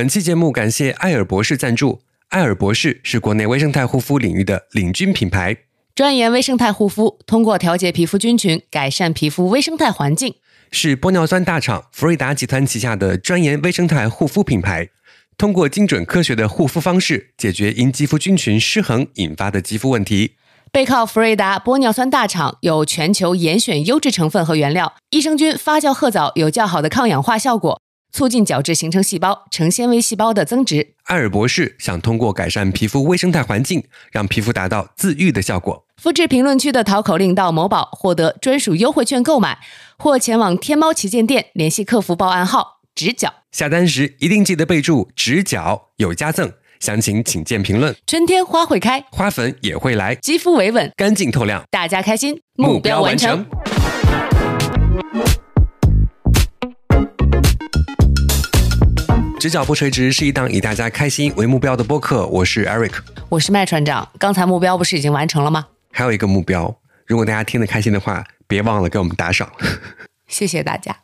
本期节目感谢艾尔博士赞助。艾尔博士是国内微生态护肤领域的领军品牌，专研微生态护肤，通过调节皮肤菌群，改善皮肤微生态环境。是玻尿酸大厂福瑞达集团旗下的专研微生态护肤品牌，通过精准科学的护肤方式，解决因肌肤菌群失衡引发的肌肤问题。背靠福瑞达玻尿酸大厂，有全球严选优质成分和原料，益生菌发酵褐藻有较好的抗氧化效果，促进角质形成细胞、成纤维细胞的增殖。艾尔博士想通过改善皮肤微生态环境，让皮肤达到自愈的效果。复制评论区的淘口令到某宝，获得专属优惠券购买，或前往天猫旗舰店联系客服报暗号“直角下单时一定记得备注“直角”有加赠，详情请见评论。”。春天花会开，花粉也会来，肌肤维稳，干净透亮，大家开心，目标完成。。直角不垂直是一档以大家开心为目标的播客，我是 Eric。我是麦船长，刚才目标不是已经完成了吗？还有一个目标，如果大家听得开心的话，别忘了给我们打赏。谢谢大家。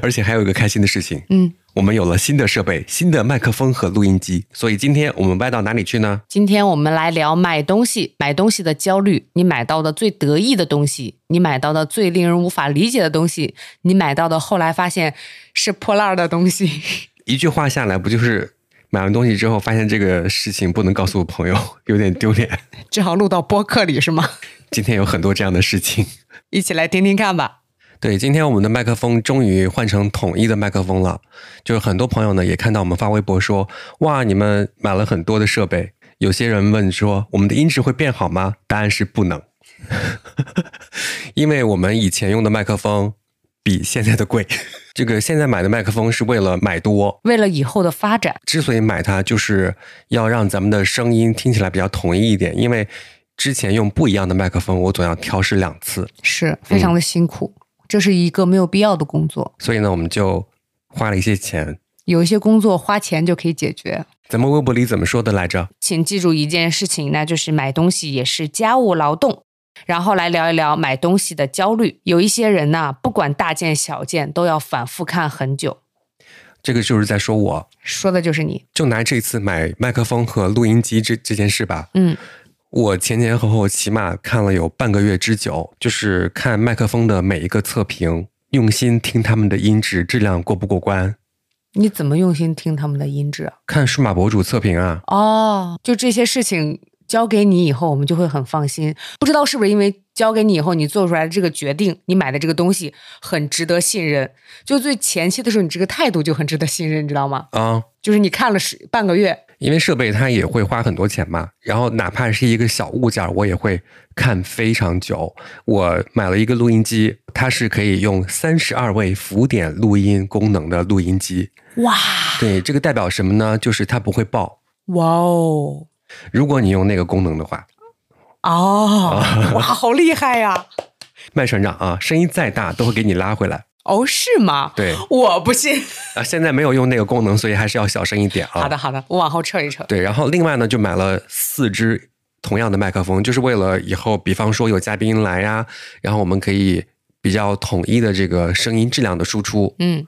而且还有一个开心的事情，嗯，我们有了新的设备、新的麦克风和录音机，所以今天我们歪到哪里去呢？今天我们来聊买东西，买东西的焦虑，你买到的最得意的东西，你买到的最令人无法理解的东西，你买到的后来发现是破烂儿的东西。一句话下来，不就是买完东西之后发现这个事情不能告诉朋友，有点丢脸。只好录到播客里是吗？今天有很多这样的事情。一起来听听看吧。对，今天我们的麦克风终于换成统一的麦克风了。就是很多朋友呢也看到我们发微博说，哇，你们买了很多的设备。有些人问说，我们的音质会变好吗？答案是不能，因为我们以前用的麦克风比现在的贵。这个现在买的麦克风是为了买多，为了以后的发展，之所以买它，就是要让咱们的声音听起来比较统一一点。因为之前用不一样的麦克风，我总要调试两次，是非常的辛苦，这是一个没有必要的工作。所以呢，我们就花了一些钱。有一些工作花钱就可以解决。咱们微博里怎么说的来着？请记住一件事情，那就是买东西也是家务劳动。然后来聊一聊买东西的焦虑。有一些人呐，不管大件小件，都要反复看很久。这个就是在说我，说的就是你。就拿这次买麦克风和录音机这这件事吧。嗯，我前前后后起码看了有半个月之久，就是看麦克风的每一个测评，用心听他们的音质质量过不过关，你怎么用心听他们的音质啊？看数码博主测评啊。哦，就这些事情交给你以后，我们就会很放心。不知道是不是因为交给你以后，你做出来的这个决定，你买的这个东西很值得信任。就最前期的时候，你这个态度就很值得信任，你知道吗？啊，就是你看了十半个月，因为设备它也会花很多钱嘛，然后哪怕是一个小物件儿，我也会看非常久。我买了一个录音机，它是可以用三十二位浮点录音功能的录音机。哇对，这个代表什么呢？就是它不会爆。哇哦如果你用那个功能的话，哦，哇，好厉害呀！麦船长啊，声音再大都会给你拉回来。哦，是吗？对我不信。啊，现在没有用那个功能，所以还是要小声一点啊。好的，。好的，我往后撤一撤。对，然后另外呢，就买了四支同样的麦克风，就是为了以后，比方说有嘉宾来呀，然后我们可以比较统一的这个声音质量的输出。嗯，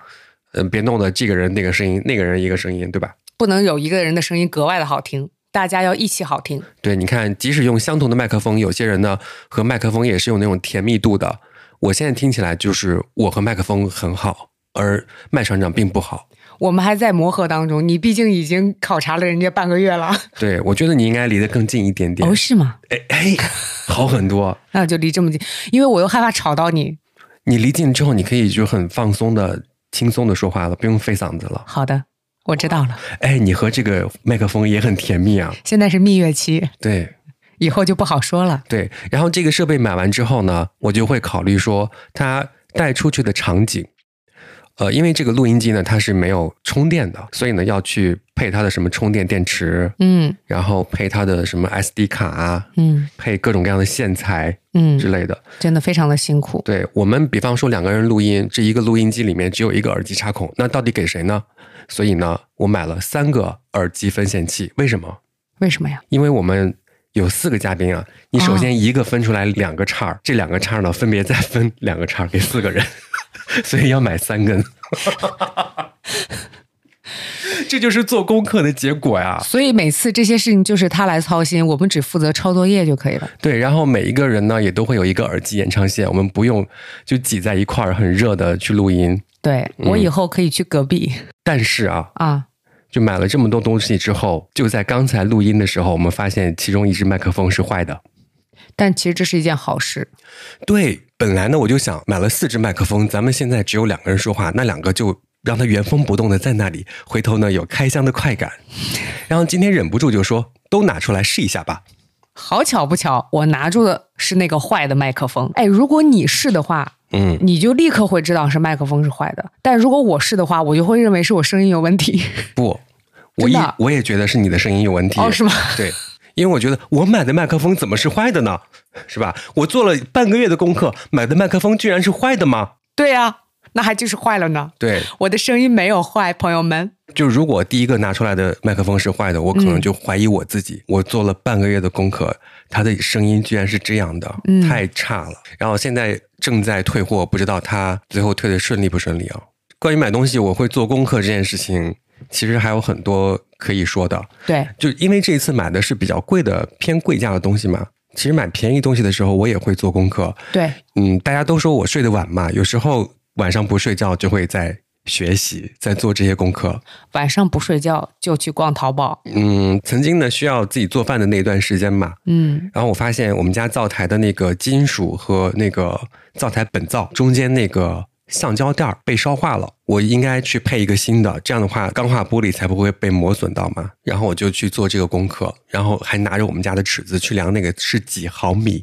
嗯，别弄得这个人那个声音，那个人一个声音，对吧？不能有一个人的声音格外的好听，大家要一起好听。对，你看，即使用相同的麦克风，有些人呢和麦克风也是有那种甜蜜度的。我现在听起来就是我和麦克风很好，而麦船长并不好。我们还在磨合当中，你毕竟已经考察了人家半个月了。对，我觉得你应该离得更近一点点。哦，是吗？哎哎，好很多。那就离这么近，因为我又害怕吵到你。你离近之后，你可以就很放松的、轻松的说话了，不用费嗓子了。好的，我知道了。哎，你和这个麦克风也很甜蜜啊。现在是蜜月期，对以后就不好说了。对，然后这个设备买完之后呢，我就会考虑说它带出去的场景。呃，因为这个录音机呢，它是没有充电的，所以呢要去配它的什么充电电池，嗯然后配它的什么 SD 卡啊，嗯配各种各样的线材嗯之嗯，类的。真的非常的辛苦。对我们，比方说两个人录音，这一个录音机里面只有一个耳机插孔，那到底给谁呢？所以呢，我买了三个耳机分线器。为什么？为什么呀？因为我们有四个嘉宾啊，你首先一个分出来两个叉儿，这两个叉儿呢分别再分两个叉儿给四个人，所以要买三根。这就是做功课的结果呀。所以每次这些事情就是他来操心，我们只负责抄作业就可以了。对，然后每一个人呢也都会有一个耳机延长线，我们不用就挤在一块儿很热的去录音。对我以后可以去隔壁但是啊，啊，就买了这么多东西之后，就在刚才录音的时候，我们发现其中一只麦克风是坏的。但其实这是一件好事。对，本来呢我就想买了四只麦克风，咱们现在只有两个人说话，那两个就让它原封不动的在那里，回头呢有开箱的快感。然后今天忍不住就说，都拿出来试一下吧。好巧不巧，我拿住的是那个坏的麦克风。哎，如果你是的话，嗯，你就立刻会知道是麦克风是坏的。但如果我是的话，我就会认为是我声音有问题。不，我一真的我也觉得是你的声音有问题。哦，是吗？对，因为我觉得我买的麦克风怎么是坏的呢？是吧？我做了半个月的功课，买的麦克风居然是坏的吗？对呀、那还就是坏了呢。对，我的声音没有坏，朋友们。就如果第一个拿出来的麦克风是坏的，我可能就怀疑我自己。我做了半个月的功课，它的声音居然是这样的，嗯太差了。然后现在正在退货，不知道它最后退的顺利不顺利啊？关于买东西，我会做功课这件事情，其实还有很多可以说的。对，就因为这一次买的是比较贵的偏贵价的东西嘛，其实买便宜东西的时候，我也会做功课。对，嗯，大家都说我睡得晚嘛，有时候晚上不睡觉就会在学习，在做这些功课。晚上不睡觉就去逛淘宝。嗯，曾经呢需要自己做饭的那段时间嘛，嗯，然后我发现我们家灶台的那个金属和那个灶台本灶中间那个橡胶垫儿被烧化了，我应该去配一个新的，这样的话钢化玻璃才不会被磨损到嘛。然后我就去做这个功课，然后还拿着我们家的尺子去量那个是几毫米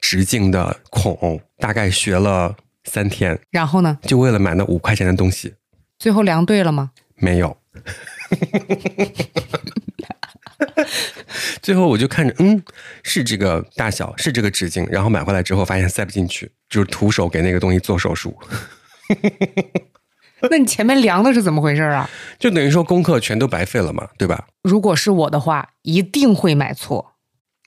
直径的孔，大概学了三天，然后呢？就为了买那五块钱的东西，最后量对了吗？没有。最后我就看着，嗯，是这个大小，是这个直径，然后买回来之后发现塞不进去，就是徒手给那个东西做手术，那你前面量的是怎么回事啊？就等于说功课全都白费了嘛，对吧？如果是我的话，一定会买错，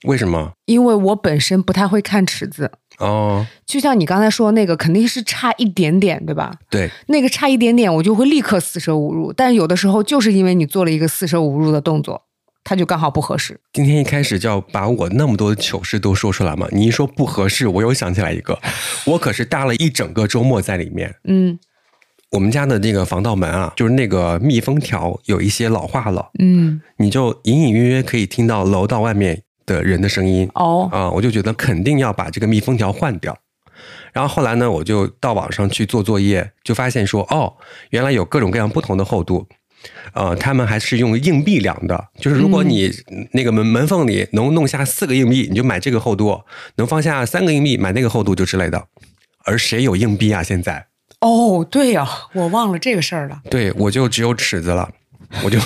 为什么？因为我本身不太会看尺子。哦，就像你刚才说的那个，肯定是差一点点，对吧？对，那个差一点点，我就会立刻四舍五入。但有的时候就是因为你做了一个四舍五入的动作，它就刚好不合适。今天一开始就要把我那么多的糗事都说出来嘛，你一说不合适，我又想起来一个，我可是搭了一整个周末在里面。嗯我们家的那个防盗门啊，就是那个密封条有一些老化了，嗯，你就隐隐约约可以听到楼道外面的人的声音哦，啊、我就觉得肯定要把这个密封条换掉。然后后来呢，我就到网上去做作业，就发现说，哦，原来有各种各样不同的厚度，呃，他们还是用硬币量的，就是如果你那个门门缝里能弄下四个硬币，你就买这个厚度；能放下三个硬币，买那个厚度就之类的。而谁有硬币啊？现在哦，对呀、我忘了这个事儿了。对我就只有尺子了，我就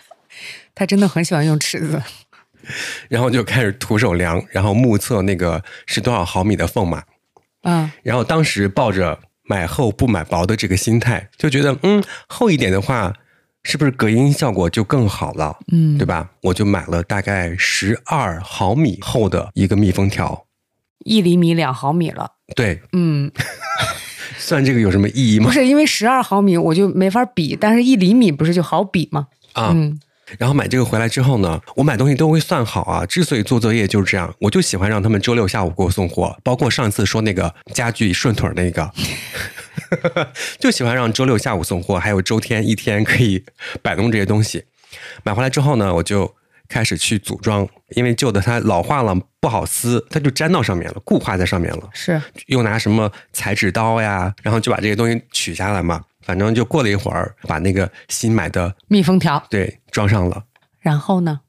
他真的很喜欢用尺子。然后就开始徒手量，然后目测那个是多少毫米的缝嘛。啊，然后当时抱着买厚不买薄的这个心态，就觉得嗯厚一点的话，是不是隔音效果就更好了？嗯对吧？我就买了大概十二毫米厚的一个密封条。一厘米两毫米了。对，嗯，算这个有什么意义吗？不是因为十二毫米我就没法比，但是一厘米不是就好比吗？啊，嗯然后买这个回来之后呢，我买东西都会算好啊。之所以做作业就是这样，我就喜欢让他们周六下午给我送货。包括上次说那个家具顺腿儿那个，就喜欢让周六下午送货，还有周天一天可以摆弄这些东西。买回来之后呢，我就开始去组装，因为旧的它老化了不好撕，它就粘到上面了，固化在上面了。是又拿什么裁纸刀呀，然后就把这些东西取下来嘛。反正就过了一会儿，把那个新买的密封条。对装上了。然后呢？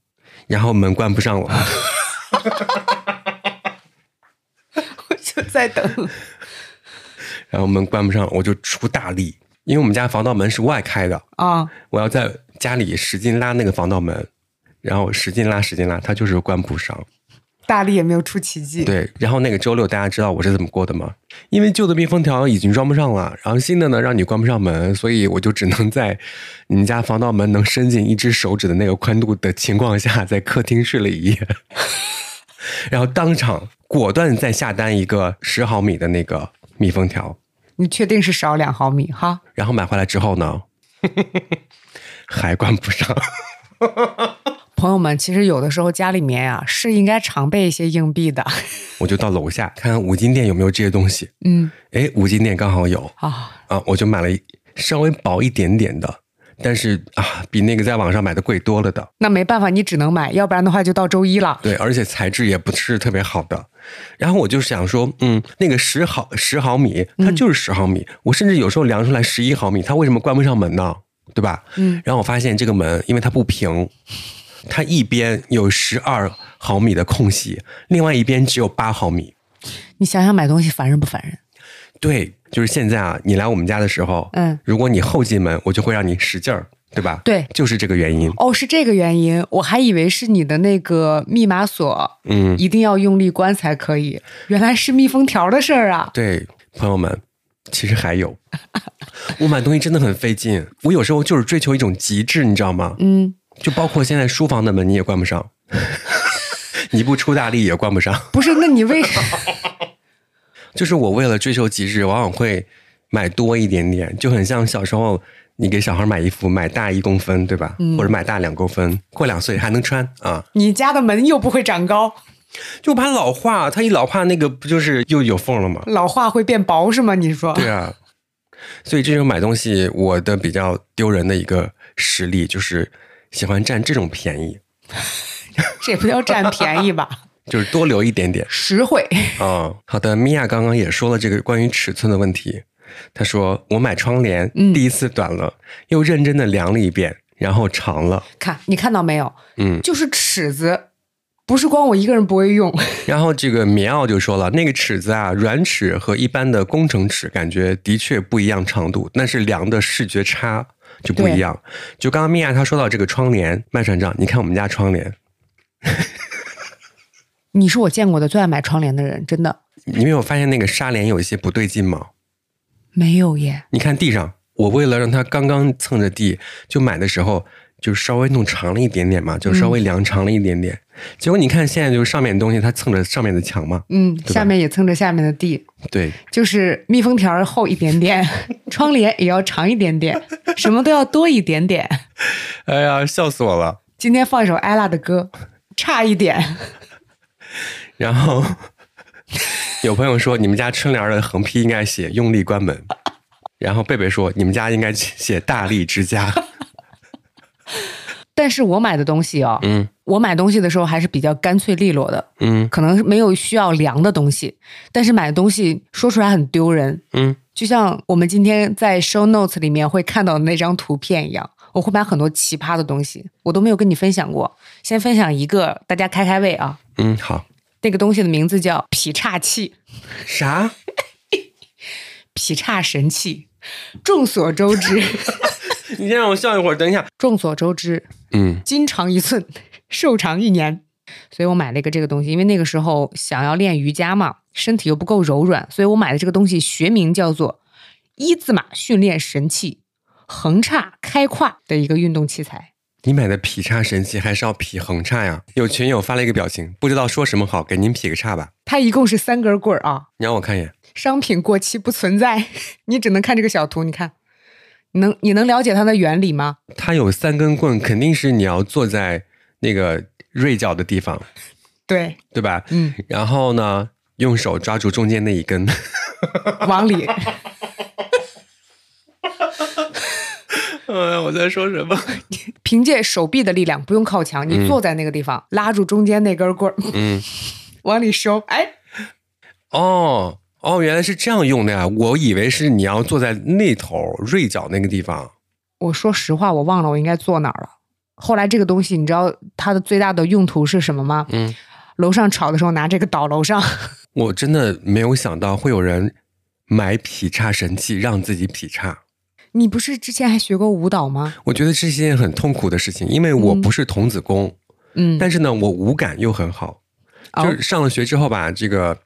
然后门关不上了，我就在等。然后门关不上，我就出大力，因为我们家防盗门是外开的，啊，我要在家里使劲拉那个防盗门，然后使劲拉使劲拉，它就是关不上。大力也没有出奇迹。，对，然后那个周六大家知道我是怎么过的吗？因为旧的密封条已经装不上了，然后新的呢让你关不上门，所以我就只能在你们家防盗门能伸进一只手指的那个宽度的情况下，在客厅睡了一夜，然后当场果断再下单一个十毫米的那个密封条。你确定是少两毫米哈？然后买回来之后呢，还关不上。朋友们，其实有的时候家里面呀、是应该常备一些硬币的。我就到楼下看看五金店有没有这些东西。嗯哎，五金店刚好有啊，啊，我就买了一稍微薄一点点的，但是啊，比那个在网上买的贵多了的。那没办法，你只能买，要不然的话就到周一了。对，而且材质也不是特别好的。然后我就想说，嗯，那个十毫十毫米，它就是十毫米。我甚至有时候量出来十一毫米，它为什么关不上门呢？对吧？嗯，然后我发现这个门，因为它不平，它一边有十二毫米的空隙，另外一边只有八毫米。你想想买东西烦人不烦人？对，就是现在啊，你来我们家的时候，嗯，如果你后进门，我就会让你使劲儿，对吧？对就是这个原因。哦，是这个原因，我还以为是你的那个密码锁嗯，一定要用力关才可以，原来是密封条的事儿啊。对，朋友们，其实还有，我买东西真的很费劲。我有时候就是追求一种极致，你知道吗？嗯，就包括现在书房的门你也关不上，你不出大力也关不上。不是，那你为啥？就是我为了追求极致，往往会买多一点点，就很像小时候你给小孩买衣服，买大一公分，对吧？或者买大两公分，过两岁还能穿啊。你家的门又不会长高，就怕老化，它一老化，那个不就是又有缝了吗？老化会变薄是吗？你说？对啊，所以这种买东西，我的比较丢人的一个实力就是喜欢占这种便宜，这不叫占便宜吧？就是多留一点点实惠。啊、好的，米娅刚刚也说了这个关于尺寸的问题，她说我买窗帘，嗯第一次短了，又认真的量了一遍，然后长了，看你看到没有？嗯，就是尺子，不是光我一个人不会用。然后这个棉袄就说了，那个尺子啊，软尺和一般的工程尺感觉的确不一样长度，但是量的视觉差就不一样。就刚刚米娅她说到这个窗帘，麦船长，你看我们家窗帘，你是我见过的最爱买窗帘的人，真的你没有发现那个纱帘有一些不对劲吗？没有耶。你看地上，我为了让它刚刚蹭着地，就买的时候就稍微弄长了一点点嘛，就稍微量长了一点点。结果你看现在就是上面的东西它蹭着上面的墙嘛，嗯，下面也蹭着下面的地，对，就是密封条厚一点点，窗帘也要长一点点，什么都要多一点点。哎呀，笑死我了。今天放一首艾拉的歌，差一点。然后 有朋友说，你们家春联的横批应该写“用力关门”，然后贝贝说，你们家应该写“大力之家但是我买的东西哦，”。嗯我买东西的时候还是比较干脆利落的，嗯可能没有需要量的东西，但是买的东西说出来很丢人，嗯，就像我们今天在 show notes 里面会看到的那张图片一样。我会买很多奇葩的东西，我都没有跟你分享过。先分享一个，大家开开胃啊！嗯，好，那个东西的名字叫劈叉器，啥？劈叉神器。众所周知，你先让我笑一会儿，等一下。众所周知，嗯筋长一寸，寿长一年。所以我买了一个这个东西，因为那个时候想要练瑜伽嘛，身体又不够柔软，所以我买的这个东西学名叫做一字马训练神器横叉开胯的一个运动器材。你买的劈叉神器还是要劈横叉呀？有群友发了一个表情，不知道说什么好，给您劈个叉吧。它一共是三根棍儿啊，你让我看一眼。商品过期不存在，你只能看这个小图。你看，你能你能了解它的原理吗？它有三根棍，肯定是你要坐在那个锐角的地方，对，对吧？嗯，然后呢，用手抓住中间那一根。往里。呃，我在说什么？凭借手臂的力量，不用靠墙，你坐在那个地方，拉住中间那根棍儿，嗯，往里收。哎，哦哦，原来是这样用的呀！我以为是你要坐在那头锐角那个地方。我说实话，我忘了我应该坐哪儿了。后来这个东西，你知道它的最大的用途是什么吗？嗯，楼上吵的时候拿这个倒楼上。我真的没有想到会有人买劈叉神器让自己劈叉。你不是之前还学过舞蹈吗？我觉得这是一件很痛苦的事情，因为我不是童子功，嗯，但是呢，我舞感又很好。哦就是上了学之后吧，这个，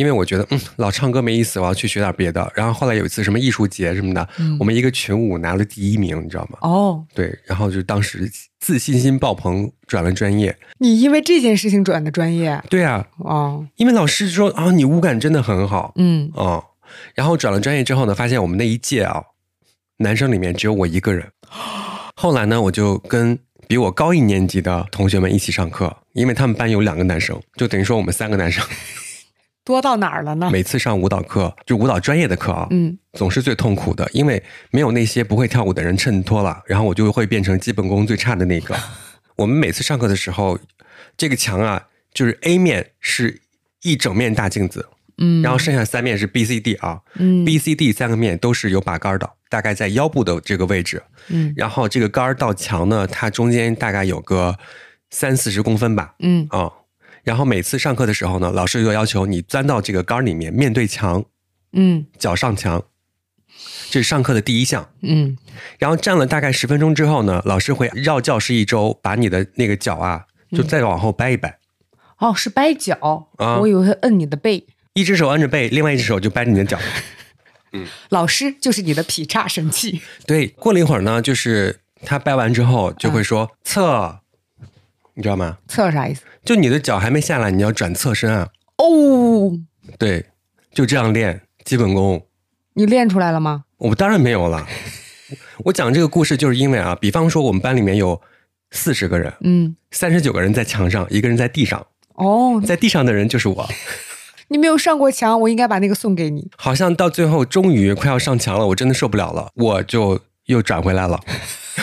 因为我觉得嗯，老唱歌没意思，我要去学点别的。然后后来有一次什么艺术节什么的，我们一个群舞拿了第一名，你知道吗？哦，对，然后就当时自信心爆棚，转了专业。你因为这件事情转的专业对啊，哦，因为老师说啊，你舞感真的很好嗯，哦。然后转了专业之后呢，发现我们那一届啊，男生里面只有我一个人，后来呢，我就跟比我高一年级的同学们一起上课，因为他们班有两个男生，就等于说我们三个男生多到哪儿了呢？每次上舞蹈课，就舞蹈专业的课啊，嗯，总是最痛苦的，因为没有那些不会跳舞的人衬托了，然后我就会变成基本功最差的那个。我们每次上课的时候，这个墙啊，就是 A 面是一整面大镜子，嗯，然后剩下三面是 B、C、D 啊、嗯 b C、D 三个面都是有把杆的，大概在腰部的这个位置。嗯然后这个杆到墙呢，它中间大概有个三四十公分吧，嗯啊、然后每次上课的时候呢，老师就要求你钻到这个杆儿里面，面对墙，嗯脚上墙，这是上课的第一项。嗯然后站了大概十分钟之后呢，老师会绕教室一周，把你的那个脚啊，就再往后掰一掰，哦，是掰脚，啊我以为会摁你的背。一只手摁着背，另外一只手就掰着你的脚。嗯老师就是你的劈叉神器。对，过了一会儿呢，就是他掰完之后就会说、侧，你知道吗？侧啥意思？就你的脚还没下来，你要转侧身啊。哦，对，就这样练基本功。你练出来了吗？我当然没有了。我讲这个故事就是因为啊，比方说我们班里面有四十个人，嗯，三十九个人在墙上，一个人在地上，哦，在地上的人就是我。你没有上过墙，我应该把那个送给你。好像到最后终于快要上墙了，我真的受不了了，我就又转回来了，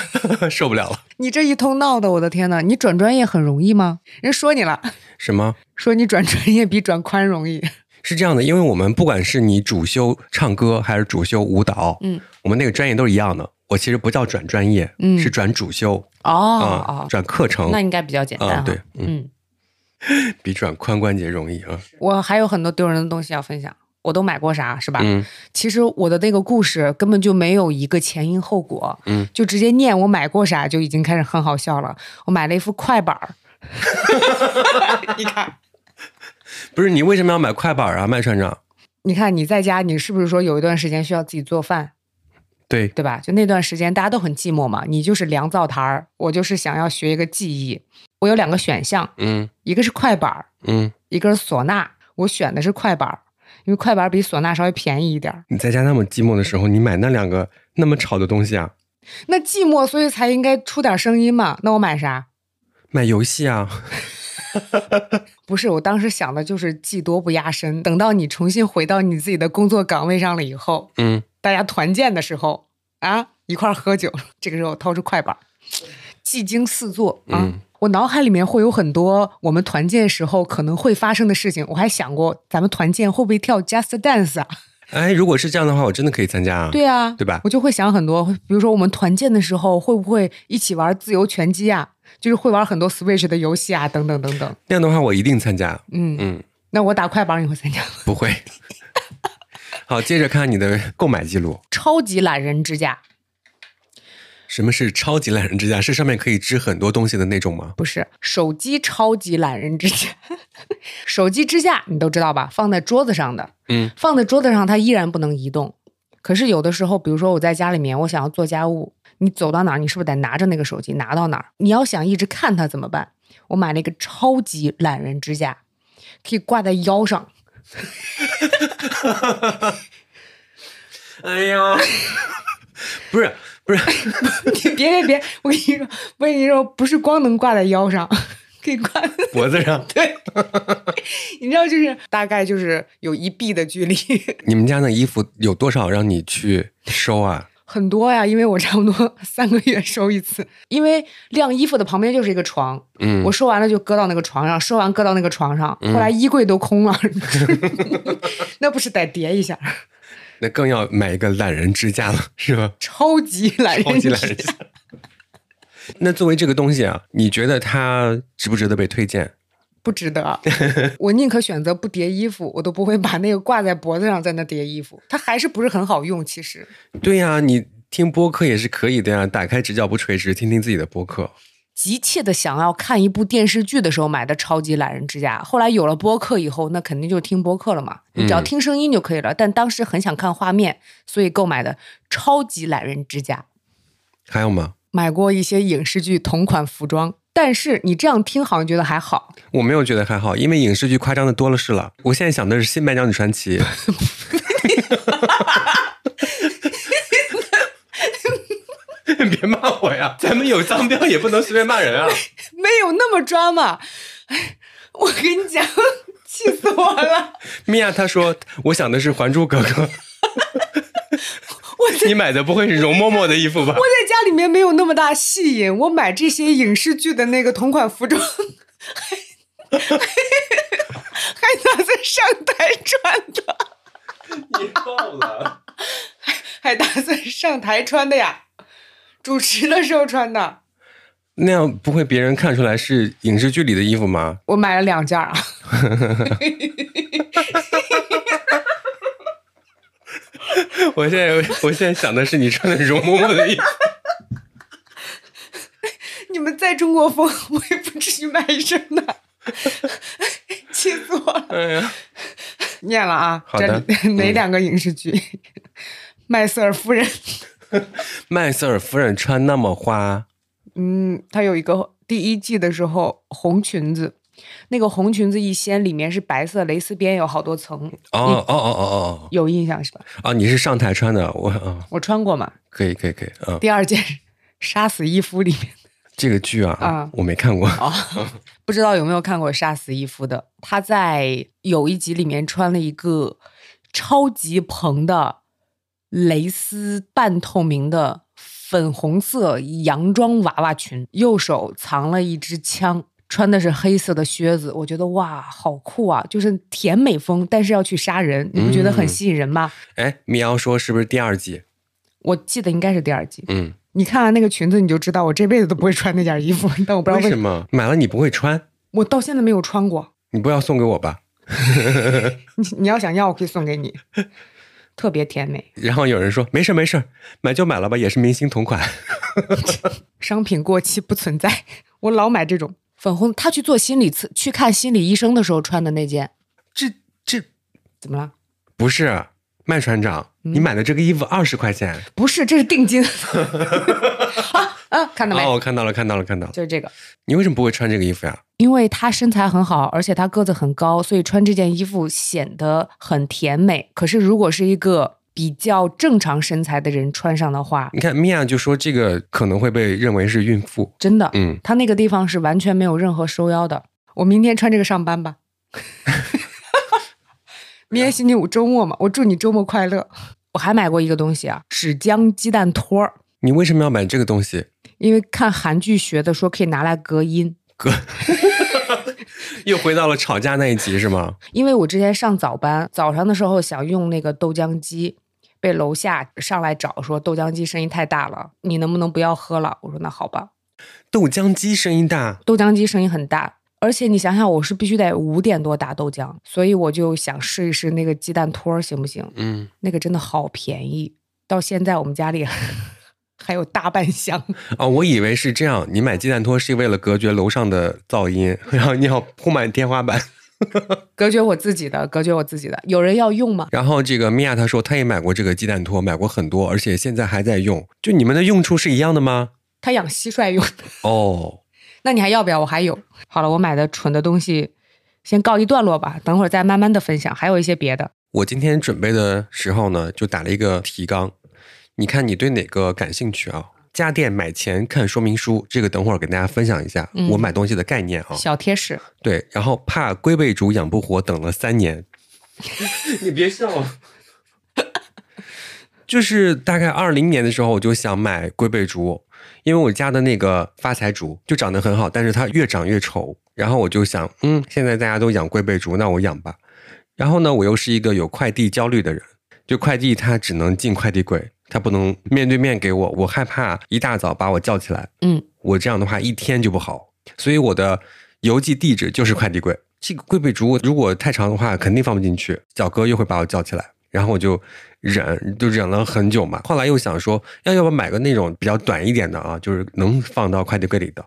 受不了了。你这一通闹的，我的天呐，你转专业很容易吗？人说你了，什么？说你转专业比转宽容易。是这样的，因为我们不管是你主修唱歌还是主修舞蹈，嗯，我们那个专业都是一样的。我其实不叫转专业，嗯是转主修哦啊、哦，转课程那应该比较简单对嗯嗯，比转髋关节容易啊。我还有很多丢人的东西要分享。我都买过啥是吧？嗯其实我的那个故事根本就没有一个前因后果，嗯，就直接念我买过啥就已经开始很好笑了。我买了一副快板儿，你看，不是你为什么要买快板啊，麦船长？你看你在家，你是不是说有一段时间需要自己做饭，对，对吧？就那段时间大家都很寂寞嘛，你就是凉灶台儿，我就是想要学一个技艺。我有两个选项，嗯一个是快板儿，嗯，一个是唢呐。我选的是快板儿，因为快板比唢呐稍微便宜一点。你在家那么寂寞的时候，你买那两个那么吵的东西啊？那寂寞，所以才应该出点声音嘛。那我买啥？买游戏啊？不是，我当时想的就是技多不压身。等到你重新回到你自己的工作岗位上了以后，嗯，大家团建的时候啊，一块儿喝酒，这个时候掏出快板，技惊四座啊。嗯我脑海里面会有很多我们团建时候可能会发生的事情。我还想过，咱们团建会不会跳 Just Dance 啊？哎，如果是这样的话，我真的可以参加啊。对啊，对吧我就会想很多，比如说我们团建的时候会不会一起玩自由拳击啊？就是会玩很多 Switch 的游戏啊，等等等等。那样的话，我一定参加。嗯，嗯，那我打快板，你会参加吗？不会。好，接着看你的购买记录。超级懒人支架什么是超级懒人支架？是上面可以支很多东西的那种吗？不是手机超级懒人支架，手机支架你都知道吧？放在桌子上的，嗯，放在桌子上它依然不能移动。可是有的时候，比如说我在家里面，我想要做家务，你走到哪儿，你是不是得拿着那个手机拿到哪儿？你要想一直看它怎么办？我买了一个超级懒人支架，可以挂在腰上。哎呀，不是 不是，你别别别，我跟你说，我跟你说，不是光能挂在腰上，可以挂。脖子上。对，你知道，就是大概就是有一臂的距离，你们家那衣服有多少让你去收啊？很多呀。因为我差不多三个月收一次，因为晾衣服的旁边就是一个床，嗯我收完了就搁到那个床上，收完搁到那个床上，后来衣柜都空了，那不是得叠一下？那更要买一个懒人支架了，是吧？超级懒人，超级懒人支架。那作为这个东西啊，你觉得它值不值得被推荐？不值得。我宁可选择不叠衣服，我都不会把那个挂在脖子上在那叠衣服，它还是不是很好用。其实，对呀、你听播客也是可以的呀，打开直角不垂直，听听自己的播客。急切的想要看一部电视剧的时候买的超级懒人支架，后来有了播客以后，那肯定就听播客了嘛，你只要嗯听声音就可以了。但当时很想看画面，所以购买的超级懒人支架。还有吗？买过一些影视剧同款服装，但是你这样听好像觉得还好，我没有觉得还好，因为影视剧夸张的多了是了。我现在想的是《新白娘子传奇》别骂我呀！咱们有脏标也不能随便骂人啊！没有那么抓嘛。哎，我跟你讲，气死我了。米娅她说，我想的是《还珠格格 》。我你买的不会是容嬷嬷的衣服吧？我在家里面没有那么大戏瘾，我买这些影视剧的那个同款服装，还还拿在上台穿的。你爆了！还还打算上台穿的呀？主持的时候穿的。那样不会别人看出来是影视剧里的衣服吗？我买了两件啊。我现在我现在想的是你穿的容嬷嬷的衣服。你们在中国风，我也不至于买一身的。气死我了！哎呀，念了啊，好的，哪两个影视剧？麦瑟尔夫人。麦瑟尔夫人穿那么花。嗯，她有一个第一季的时候红裙子，那个红裙子一掀，里面是白色蕾丝边，有好多层。哦哦哦哦哦，有印象是吧？啊，你是上台穿的，我我穿过嘛？可以可以可以。嗯，第二件《杀死伊夫》里面这个剧啊，啊，我没看过啊。不知道有没有看过《杀死伊夫》的？他在有一集里面穿了一个超级蓬的蕾丝半透明的粉红色洋装娃娃裙，右手藏了一支枪，穿的是黑色的靴子。我觉得哇，好酷啊！就是甜美风，但是要去杀人，你不觉得很吸引人吗？哎，米瑶说是不是第二季？我记得应该是第二季。嗯。你看完那个裙子，你就知道我这辈子都不会穿那件衣服。但我不知道为什么买了你不会穿，我到现在没有穿过。你不要送给我吧？你你要想要，我可以送给你，特别甜美。然后有人说没事没事，买就买了吧，也是明星同款。商品过期不存在，我老买这种粉红。他去做心理测，去看心理医生的时候穿的那件。这这怎么了？不是。麦船长，你买的这个衣服二十块钱？不是，这是定金。啊啊，看到没？哦，我看到了，看到了，看到了，就是这个。你为什么不会穿这个衣服呀？因为他身材很好，而且他个子很高，所以穿这件衣服显得很甜美。可是如果是一个比较正常身材的人穿上的话，你看米娅就说这个可能会被认为是孕妇。真的，嗯，他那个地方是完全没有任何收腰的。我明天穿这个上班吧。明天星期五周末嘛，我祝你周末快乐。我还买过一个东西啊，纸浆鸡蛋托儿。你为什么要买这个东西？因为看韩剧学的，说可以拿来隔音。隔，又回到了吵架那一集是吗？因为我之前上早班，早上的时候想用那个豆浆机，被楼下上来找说豆浆机声音太大了，你能不能不要喝了？我说那好吧。豆浆机声音大？豆浆机声音很大。而且你想想，我是必须得五点多打豆浆，所以我就想试一试那个鸡蛋托，行不行？嗯，那个真的好便宜，到现在我们家里 还有大半箱。哦，我以为是这样，你买鸡蛋托是为了隔绝楼上的噪音，然后你要铺满天花板，隔绝我自己的，隔绝我自己的。有人要用吗？然后这个米娅她说她也买过这个鸡蛋托，买过很多，而且现在还在用。就你们的用处是一样的吗？她养蟋蟀用的。哦。那你还要不要？我还有。好了，我买的蠢的东西先告一段落吧，等会儿再慢慢的分享。还有一些别的。我今天准备的时候呢，就打了一个提纲，你看你对哪个感兴趣啊？家电买前看说明书，这个等会儿给大家分享一下我买东西的概念啊。小贴士。对，然后怕龟背竹养不活，等了三年。你别笑。就是大概二零年的时候，我就想买龟背竹。因为我家的那个发财竹就长得很好，但是它越长越丑。然后我就想，嗯，现在大家都养龟背竹，那我养吧。然后呢，我又是一个有快递焦虑的人，就快递它只能进快递柜，它不能面对面给我，我害怕一大早把我叫起来。嗯，我这样的话一天就不好，所以我的邮寄地址就是快递柜。这个龟背竹如果太长的话，肯定放不进去，小哥又会把我叫起来。然后我就忍，就忍了很久嘛。后来又想说，要要不买个那种比较短一点的啊，就是能放到快递柜里的。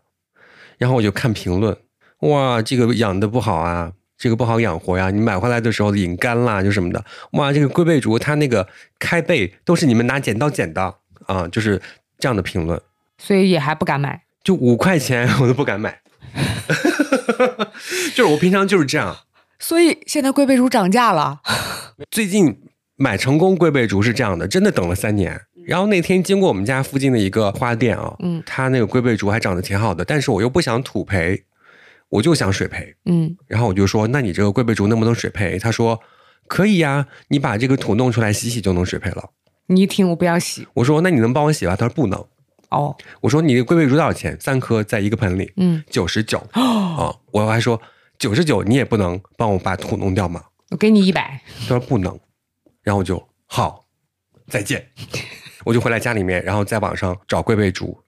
然后我就看评论，哇，这个养的不好啊，这个不好养活呀。你买回来的时候引干啦，就什么的。哇，这个龟背竹它那个开背都是你们拿剪刀剪的啊，就是这样的评论。所以也还不敢买，就五块钱我都不敢买。就是我平常就是这样。所以现在龟背竹涨价了，最近。买成功龟背竹是这样的，真的等了三年，然后那天经过我们家附近的一个花店啊，嗯它那个龟背竹还长得挺好的，但是我又不想土培，我就想水培。嗯，然后我就说，那你这个龟背竹能不能水培？他说可以呀、你把这个土弄出来洗洗就能水培了。你一听我不要洗我说那你能帮我洗吧？他说不能。哦，我说你的龟背竹多少钱？三颗在一个盆里，嗯，九十九啊。我还说九十九，你也不能帮我把土弄掉吗？我给你一百，他说不能，然后我就好，再见，我就回来家里面，然后在网上找龟背竹，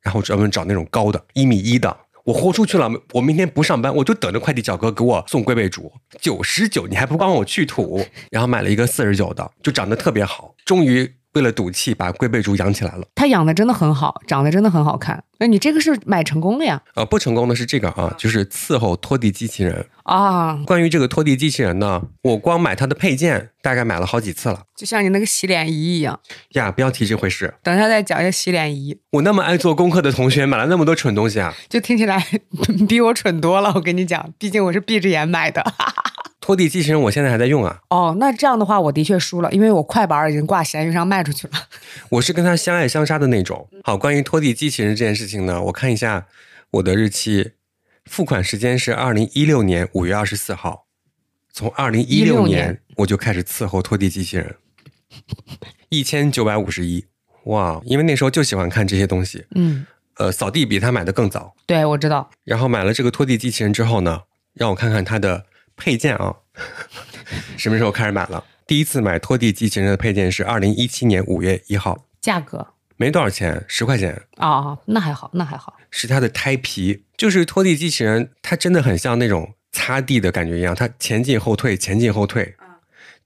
然后专门找那种高的，一米一的。我豁出去了，我明天不上班，我就等着快递小哥给我送龟背竹，九十九，你还不帮我去土，然后买了一个四十九的，就长得特别好，终于为了赌气把龟背竹养起来了。它养的真的很好，长得真的很好看。那你这个是买成功了呀？呃，不成功的是这个啊，就是伺候拖地机器人。啊，关于这个拖地机器人呢，我光买它的配件大概买了好几次了就像你那个洗脸仪一样。呀，不要提这回事。等一下再讲一下洗脸仪，我那么爱做功课的同学，买了那么多蠢东西啊！就听起来 比我蠢多了。我跟你讲，毕竟我是闭着眼买的。拖地机器人我现在还在用啊，哦，那这样的话我的确输了，因为我快板已经挂闲鱼上卖出去了。我是跟他相爱相杀的那种。好，关于拖地机器人这件事情呢，我看一下我的日期，付款时间是二零一六年五月二十四号，从二零一六16年年我就开始伺候拖地机器人，一千九百五十一，哇！因为那时候就喜欢看这些东西，嗯，呃，扫地比他买的更早。对，我知道。然后买了这个拖地机器人之后呢，让我看看它的配件啊，什么时候开始买了？第一次买拖地机器人的配件是二零一七年五月一号，价格？没多少钱，十块钱，啊、那还好，那还好。是它的胎皮。就是拖地机器人，它真的很像那种擦地的感觉一样，它前进后退，前进后退，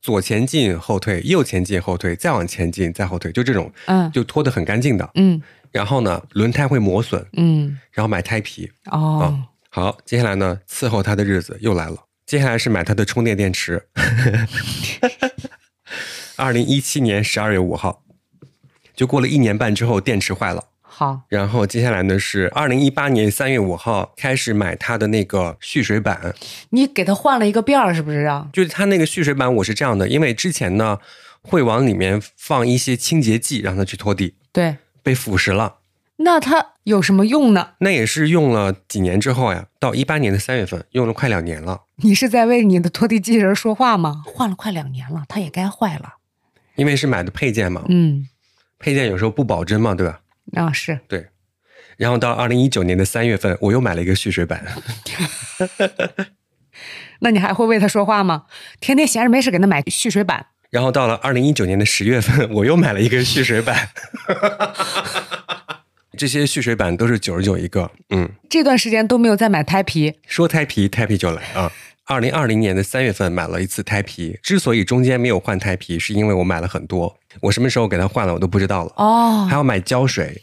左前进后退，右前进后退，再往前进再后退，就这种，嗯。就拖得很干净的。嗯。然后呢，轮胎会磨损，嗯，然后买胎皮，哦，好，接下来呢，伺候它的日子又来了。接下来是买它的充电电池。二零一七年十二月五号，就过了一年半之后，电池坏了。好，然后接下来呢是二零一八年三月五号开始买它的那个蓄水板，你给它换了一个辫儿，是不是啊？就是它那个蓄水板我是这样的，因为之前呢会往里面放一些清洁剂让它去拖地，对，被腐蚀了。那它有什么用呢？那也是用了几年之后呀，到一八年的三月份，用了快两年了。你是在为你的拖地机器人说话吗？换了快两年了，它也该坏了。因为是买的配件嘛，嗯，配件有时候不保真嘛，对吧？啊是，对。然后到二零一九年的三月份，我又买了一个蓄水板，那你还会为它说话吗？天天闲着没事给它买蓄水板，然后到了二零一九年的十月份，我又买了一个蓄水板。这些蓄水板都是九十九一个，嗯，这段时间都没有再买胎皮。说胎皮，胎皮就来啊。二零二零年的三月份买了一次胎皮，之所以中间没有换胎皮，是因为我买了很多，我什么时候给它换了我都不知道了。哦还，要买胶水，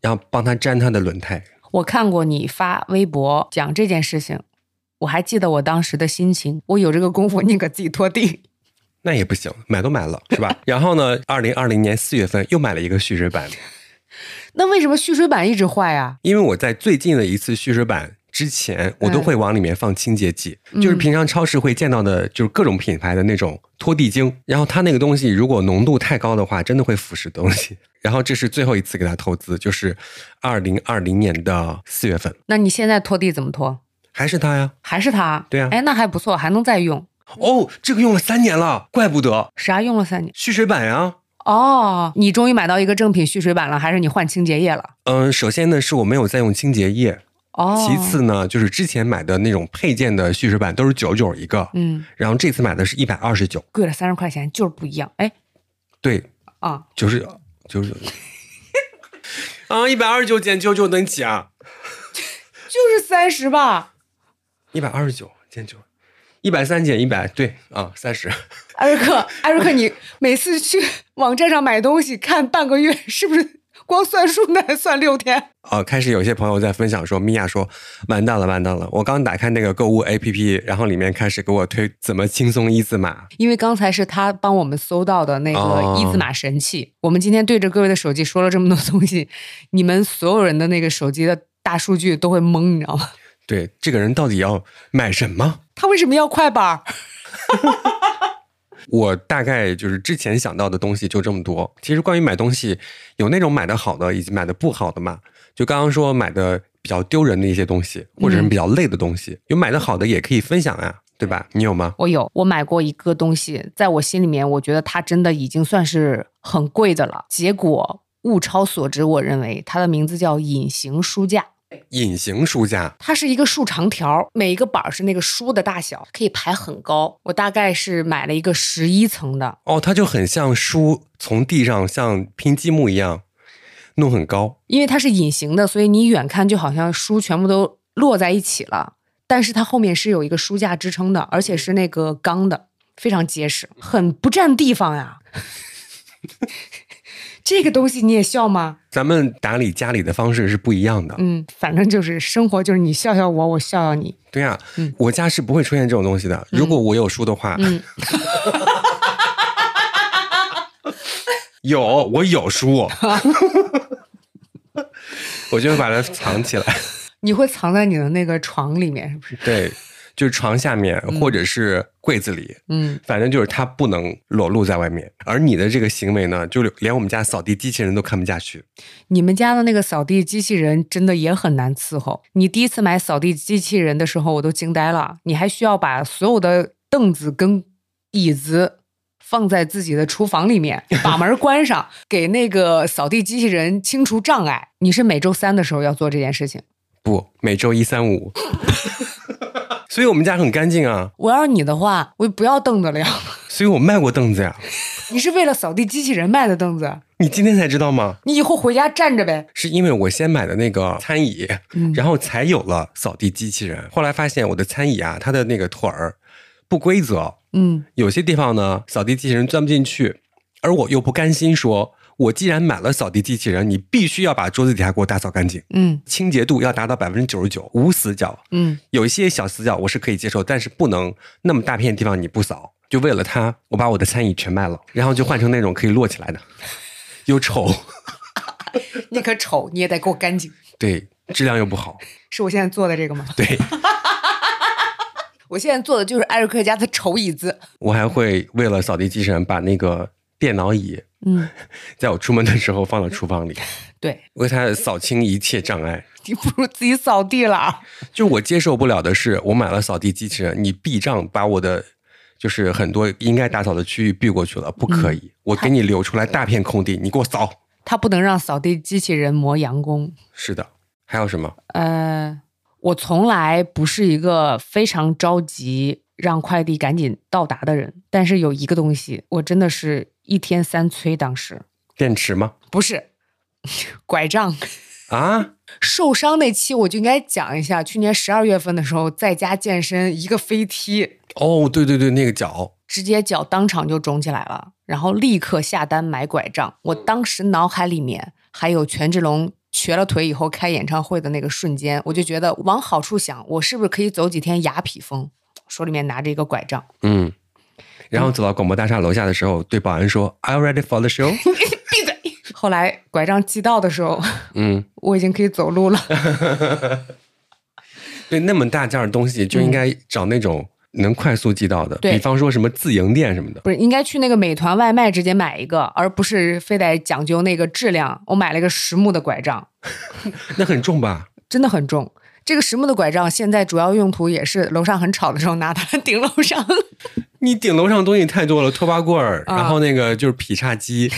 然后帮它粘它的轮胎。我看过你发微博讲这件事情，我还记得我当时的心情。我有这个功夫，宁可自己拖地。那也不行，买都买了，是吧？然后呢，二零二零年四月份又买了一个蓄水板，那为什么蓄水板一直坏啊？因为我在最近的一次蓄水板之前，我都会往里面放清洁剂，嗯就是平常超市会见到的，就是各种品牌的那种拖地精。然后它那个东西如果浓度太高的话，真的会腐蚀东西。然后这是最后一次给它投资，就是二零二零年的四月份，那你现在拖地怎么拖？还是它呀？还是它？对啊哎，那还不错，还能再用。哦，这个用了三年了，怪不得啥用了三年？蓄水板呀。哦，你终于买到一个正品蓄水板了，还是你换清洁液了？嗯，首先呢是我没有再用清洁液，哦，其次呢就是之前买的那种配件的蓄水板都是九九一个，嗯，然后这次买的是一百二十九，贵了三十块钱，就是不一样。哎，对，啊，就是就是 啊，一百二十九减九九等于几啊？就是三十吧。一百二十九减九，一百三减一百，对啊，三十。艾瑞克，艾瑞克，你每次去网站上买东西看半个月，是不是光算数那还算六天？哦，开始有些朋友在分享说，米娅说完蛋了，完蛋了！我刚打开那个购物 APP，然后里面开始给我推怎么轻松一字马。因为刚才是他帮我们搜到的那个哦一字马神器。我们今天对着各位的手机说了这么多东西，你们所有人的那个手机的大数据都会懵，你知道吗？对，这个人到底要买什么？他为什么要快板儿？我大概就是之前想到的东西就这么多。其实关于买东西，有那种买的好的，以及买的不好的嘛。就刚刚说买的比较丢人的一些东西，或者是比较累的东西，有买的好的也可以分享呀，对吧？你有吗？我有，我买过一个东西，在我心里面，我觉得它真的已经算是很贵的了。结果物超所值，我认为它的名字叫隐形书架。隐形书架，它是一个竖长条，每一个板儿是那个书的大小，可以排很高。我大概是买了一个十一层的，哦，它就很像书从地上像拼积木一样弄很高。因为它是隐形的，所以你远看就好像书全部都摞在一起了。但是它后面是有一个书架支撑的，而且是那个钢的，非常结实，很不占地方呀。这个东西你也笑吗？咱们打理家里的方式是不一样的。嗯，反正就是生活，就是你笑笑我，我笑笑你。对呀、嗯我家是不会出现这种东西的。如果我有书的话，嗯 有我有书，我就会把它藏起来。你会藏在你的那个床里面，是不是？对，就是床下面或者是柜子里，嗯，反正就是它不能裸露在外面。而你的这个行为呢，就连我们家扫地机器人都看不下去。你们家的那个扫地机器人真的也很难伺候。你第一次买扫地机器人的时候，我都惊呆了。你还需要把所有的凳子跟椅子放在自己的厨房里面，把门关上，给那个扫地机器人清除障碍。你是每周三的时候要做这件事情。不，每周一三五。所以我们家很干净啊，我要是你的话，我就不要凳子了呀。所以我卖过凳子呀。你是为了扫地机器人卖的凳子，你今天才知道吗？你以后回家站着呗。是因为我先买的那个餐椅，嗯然后才有了扫地机器人。后来发现我的餐椅啊，它的那个腿儿不规则，嗯有些地方呢扫地机器人钻不进去，而我又不甘心说，我既然买了扫地机器人，你必须要把桌子底下给我打扫干净，嗯清洁度要达到百分之九十九，无死角。嗯，有一些小死角我是可以接受，但是不能那么大片地方你不扫。就为了它，我把我的餐椅全卖了，然后就换成那种可以摞起来的，又丑，你可丑，你也得给我干净。对，质量又不好，是我现在做的这个吗？对。我现在做的就是艾瑞克家的丑椅子。我还会为了扫地机器人把那个电脑椅，嗯，在我出门的时候放到厨房里，对为它扫清一切障碍。你不如自己扫地了。就我接受不了的是，我买了扫地机器人，你避障把我的就是很多应该打扫的区域避过去了，不可以。我给你留出来大片空地，你给我扫。他不能让扫地机器人磨洋工。是的，还有什么？呃，我从来不是一个非常着急让快递赶紧到达的人，但是有一个东西，我真的是一天三催。当时电池吗？不是 拐杖。啊，受伤那期我就应该讲一下，去年十二月份的时候在家健身，一个飞踢，哦，对对对，那个脚，直接脚当场就肿起来了，然后立刻下单买拐杖。我当时脑海里面还有权志龙瘸了腿以后开演唱会的那个瞬间，我就觉得往好处想，我是不是可以走几天雅痞风？手里面拿着一个拐杖，嗯。然后走到广播大厦楼下的时候，对保安说：“Are you ready for the show？” 闭嘴。后来拐杖寄到的时候，嗯，我已经可以走路了。对，那么大件儿的东西就应该找那种能快速寄到的，对比方说什么自营店什么的。不是应该去那个美团外卖直接买一个，而不是非得讲究那个质量。我买了一个实木的拐杖，那很重吧？真的很重。这个实木的拐杖现在主要用途也是楼上很吵的时候拿它 顶楼上。你顶楼上东西太多了，拖把棍儿，啊然后那个就是劈叉机，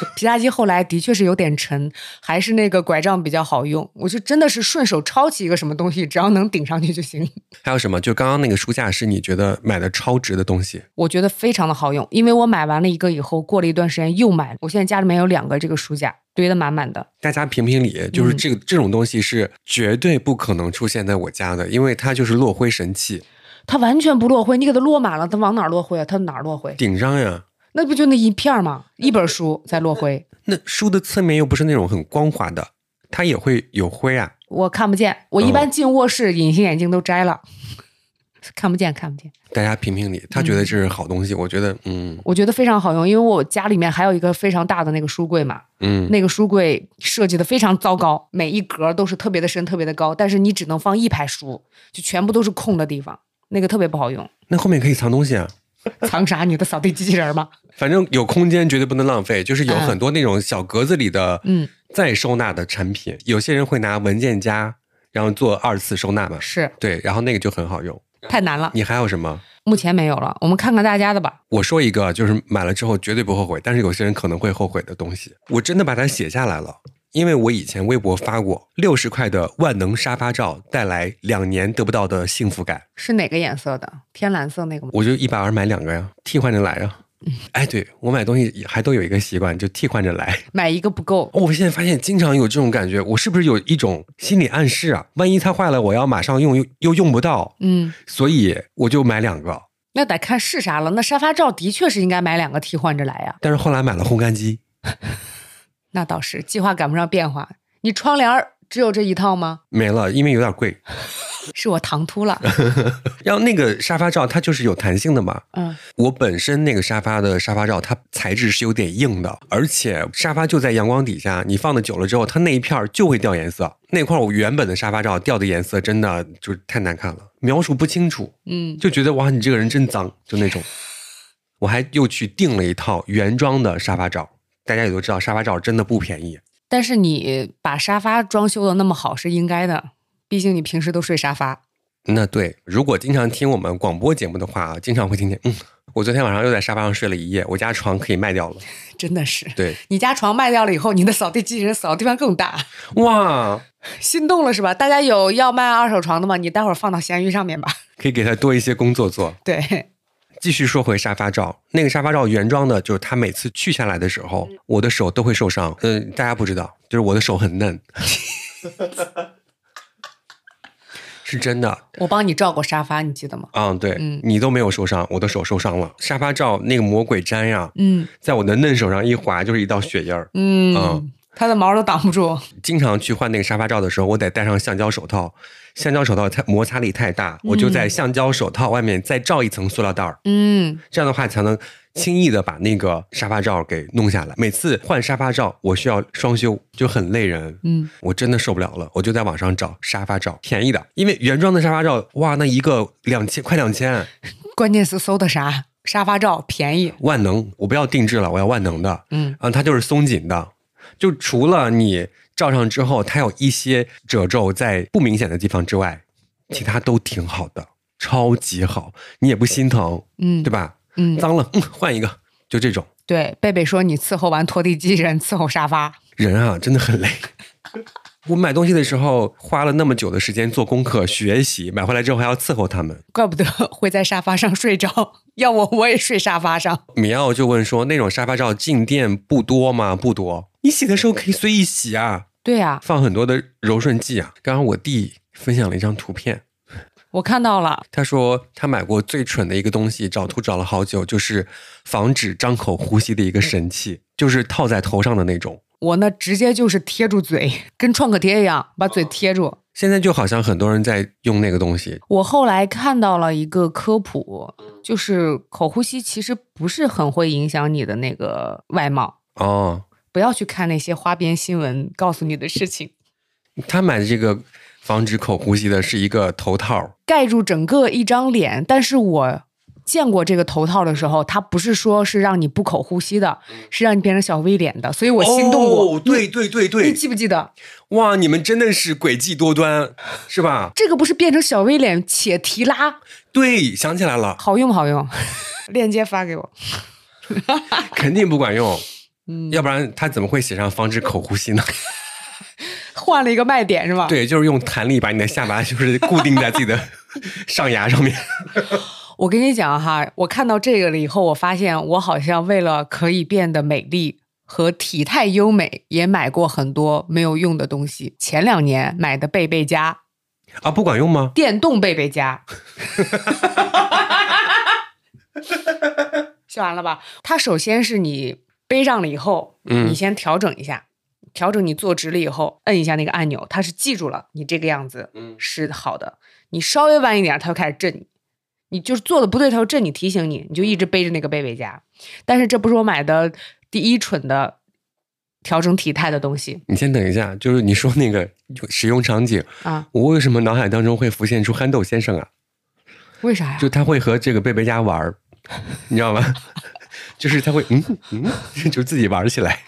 皮萨机后来的确是有点沉，还是那个拐杖比较好用。我就真的是顺手抄起一个什么东西，只要能顶上去就行。还有什么？就刚刚那个书架是你觉得买的超值的东西？我觉得非常的好用，因为我买完了一个以后，过了一段时间又买了。我现在家里面有两个这个书架，堆得满满的。大家评评理，就是这个、这种东西是绝对不可能出现在我家的，因为它就是落灰神器，它完全不落灰，你给它落满了，它往哪儿落灰啊？它哪儿落灰？顶上呀。那不就那一片儿吗？一本书在落灰，那书的侧面又不是那种很光滑的，它也会有灰啊。我看不见。我一般进卧室，隐形眼镜都摘了，看不见，看不见。大家评评理，他觉得这是好东西，我觉得，嗯我觉得非常好用，因为我家里面还有一个非常大的那个书柜嘛，嗯，那个书柜设计的非常糟糕，每一格都是特别的深、特别的高，但是你只能放一排书，就全部都是空的地方，那个特别不好用。那后面可以藏东西啊。藏啥？你的扫地机器人吗？反正有空间绝对不能浪费，就是有嗯很多那种小格子里的嗯，再收纳的产品，有些人会拿文件夹，然后做二次收纳嘛。是对，然后那个就很好用。太难了，你还有什么？目前没有了。我们看看大家的吧。我说一个，就是买了之后绝对不后悔，但是有些人可能会后悔的东西，我真的把它写下来了。因为我以前微博发过，六十块的万能沙发罩带来两年得不到的幸福感，是哪个颜色的？天蓝色那个吗？我就一百二买两个呀，替换着来呀。哎，对我买东西还都有一个习惯，就替换着来。买一个不够。哦，我现在发现经常有这种感觉，我是不是有一种心理暗示啊？万一它坏了，我要马上用又又用不到，嗯，所以我就买两个。那得看是啥了。那沙发罩的确是应该买两个替换着来呀。但是后来买了烘干机，那倒是，计划赶不上变化。你窗帘儿只有这一套吗？没了，因为有点贵。是我唐突了。然后那个沙发罩它就是有弹性的嘛，嗯，我本身那个沙发的沙发罩，它材质是有点硬的，而且沙发就在阳光底下，你放的久了之后，它那一片儿就会掉颜色。那块我原本的沙发罩掉的颜色真的就是太难看了，描述不清楚，嗯，就觉得哇，你这个人真脏，就那种。我还又去订了一套原装的沙发罩，大家也都知道，沙发罩真的不便宜。但是你把沙发装修的那么好是应该的，毕竟你平时都睡沙发。那对，如果经常听我们广播节目的话，经常会听见，嗯，我昨天晚上又在沙发上睡了一夜，我家床可以卖掉了。真的是，对，你家床卖掉了以后，你的扫地机器人扫的地方更大，哇，心动了是吧？大家有要卖二手床的吗？你待会儿放到闲鱼上面吧。可以给他多一些工作做。对，继续说回沙发罩，那个沙发罩原装的，就是它每次去下来的时候，我的手都会受伤。嗯、大家不知道，就是我的手很嫩，是真的。我帮你照过沙发，你记得吗？嗯、对、嗯你都没有受伤，我的手受伤了。沙发罩那个魔鬼粘呀，嗯在我的嫩手上一划就是一道血印儿。嗯嗯，它的毛都挡不住。经常去换那个沙发罩的时候，我得戴上橡胶手套，橡胶手套它摩擦力太大，我就在橡胶手套外面再罩一层塑料袋儿。嗯，这样的话才能轻易的把那个沙发罩给弄下来。每次换沙发罩，我需要双修，就很累人。嗯，我真的受不了了，我就在网上找沙发罩，便宜的，因为原装的沙发罩，哇，那一个两千，快两千，关键是搜的啥？沙发罩便宜。万能，我不要定制了，我要万能的。嗯啊，它就是松紧的，就除了你照上之后，它有一些褶皱在不明显的地方之外，其他都挺好的，超级好，你也不心疼，嗯，对吧？嗯，脏了，嗯，换一个，就这种。对，贝贝说你伺候完拖地机器人，伺候沙发。人啊，真的很累。我买东西的时候花了那么久的时间做功课、学习，买回来之后还要伺候他们。怪不得会在沙发上睡着，要我我也睡沙发上。米奥就问说：“那种沙发罩静电不多吗？不多。你洗的时候可以随意洗啊，对呀、放很多的柔顺剂啊。”刚刚我弟分享了一张图片，我看到了。他说他买过最蠢的一个东西，找图找了好久，就是防止张口呼吸的一个神器，就是套在头上的那种。我呢直接就是贴住嘴，跟创可贴一样，把嘴贴住。现在就好像很多人在用那个东西，我后来看到了一个科普，就是口呼吸其实不是很会影响你的那个外貌，哦，不要去看那些花边新闻告诉你的事情，他买的这个防止口呼吸的是一个头套，盖住整个一张脸。但是我见过这个头套的时候，它不是说是让你不口呼吸的，是让你变成小 V 脸的，所以我心动过。哦，对对对你对，记不记得哇，你们真的是诡计多端，是吧？这个不是变成小 V 脸且提拉，对，想起来了，好用不好用？链接发给我。肯定不管用，嗯，要不然他怎么会写上防止口呼吸呢？换了一个卖点是吧？，对，就是用弹力把你的下巴就是固定在自己的 上牙上面。我跟你讲哈，我看到这个了以后，我发现我好像为了可以变得美丽和体态优美，也买过很多没有用的东西。前两年买的贝贝佳啊，不管用吗？电动贝贝佳，笑完了吧？它首先是你背上了以后，嗯你先调整一下，调整你坐直了以后，摁一下那个按钮，它是记住了你这个样子嗯是好的。你稍微弯一点，它就开始震你。你就是做的不对，它就震你，提醒你，你就一直背着那个背背夹。但是这不是我买的第一蠢的调整体态的东西你先等一下，就是你说那个使用场景，啊？我为什么脑海当中会浮现出憨豆先生啊？为啥呀？就他会和这个贝贝家玩儿，你知道吗？就是他会嗯嗯，就自己玩起来。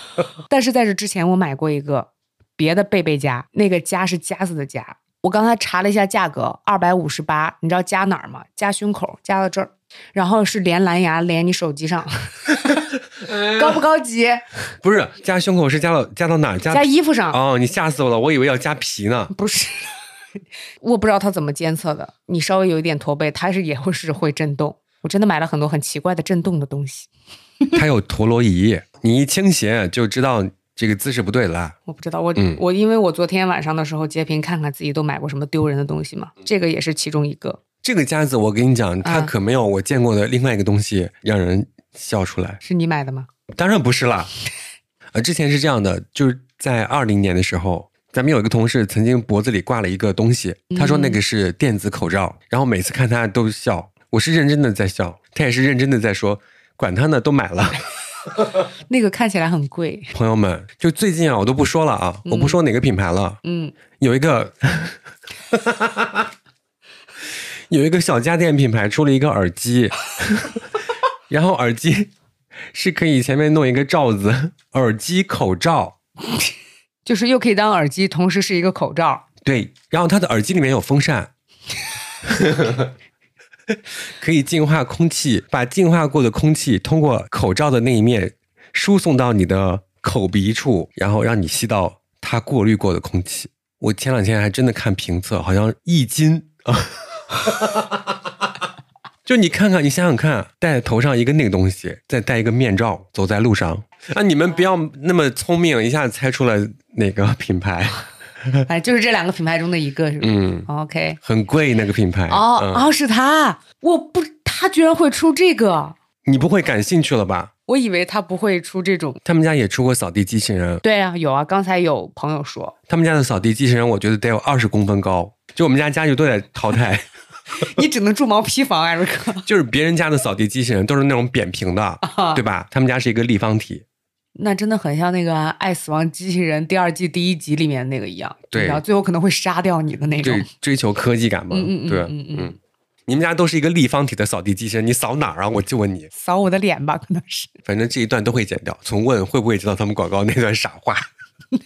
但是在这之前，我买过一个别的贝贝夹，那个夹是夹子的夹。我刚才查了一下价格，二百五十八。你知道夹哪儿吗？夹胸口，夹到这儿，然后是连蓝牙，连你手机上，高不高级？不是夹胸口，是夹到夹到哪儿？夹夹衣服上。哦，你吓死我了，我以为要夹皮呢。不是，我不知道它怎么监测的。你稍微有一点驼背，它是也会是会震动。我真的买了很多很奇怪的震动的东西。它有陀螺仪，你一倾斜就知道这个姿势不对了。我不知道，我、嗯我因为我昨天晚上的时候截屏看看自己都买过什么丢人的东西嘛，这个也是其中一个。这个夹子，我跟你讲，它啊可没有我见过的另外一个东西让人笑出来。是你买的吗？当然不是啦，呃，之前是这样的，就是在二零年的时候，咱们有一个同事曾经脖子里挂了一个东西，他说那个是电子口罩，然后每次看他都笑，我是认真的在笑，他也是认真的在说，管他呢，都买了。那个看起来很贵。朋友们，就最近啊，我都不说了啊，我不说哪个品牌了，嗯，有一个 有一个小家电品牌出了一个耳机，然后耳机是可以前面弄一个罩子，耳机口罩。就是又可以当耳机，同时是一个口罩。对，然后它的耳机里面有风扇，可以净化空气，把净化过的空气通过口罩的那一面输送到你的口鼻处，然后让你吸到它过滤过的空气。我前两天还真的看评测，好像一斤啊。就你看看，你想想看，戴头上一个那个东西，再戴一个面罩，走在路上，啊，你们不要那么聪明，一下子猜出了哪个品牌。哎，就是这两个品牌中的一个，是吧、嗯，o k 很贵那个品牌。哦、嗯哦，是他，我不，他居然会出这个，你不会感兴趣了吧？我以为他不会出这种。他们家也出过扫地机器人，对啊，有啊，刚才有朋友说，他们家的扫地机器人我觉得得有二十公分高，就我们家家具都得淘汰。你只能住毛坯房，艾瑞克。就是别人家的扫地机器人都是那种扁平的，啊对吧？他们家是一个立方体。那真的很像那个《爱死亡机器人》第二季第一集里面那个一样，对然后最后可能会杀掉你的那种追。追求科技感嘛，嗯嗯嗯对，嗯嗯你们家都是一个立方体的扫地机器人，你扫哪儿啊？我就问你，扫我的脸吧，可能是。反正这一段都会剪掉。从问会不会知道他们广告那段傻话？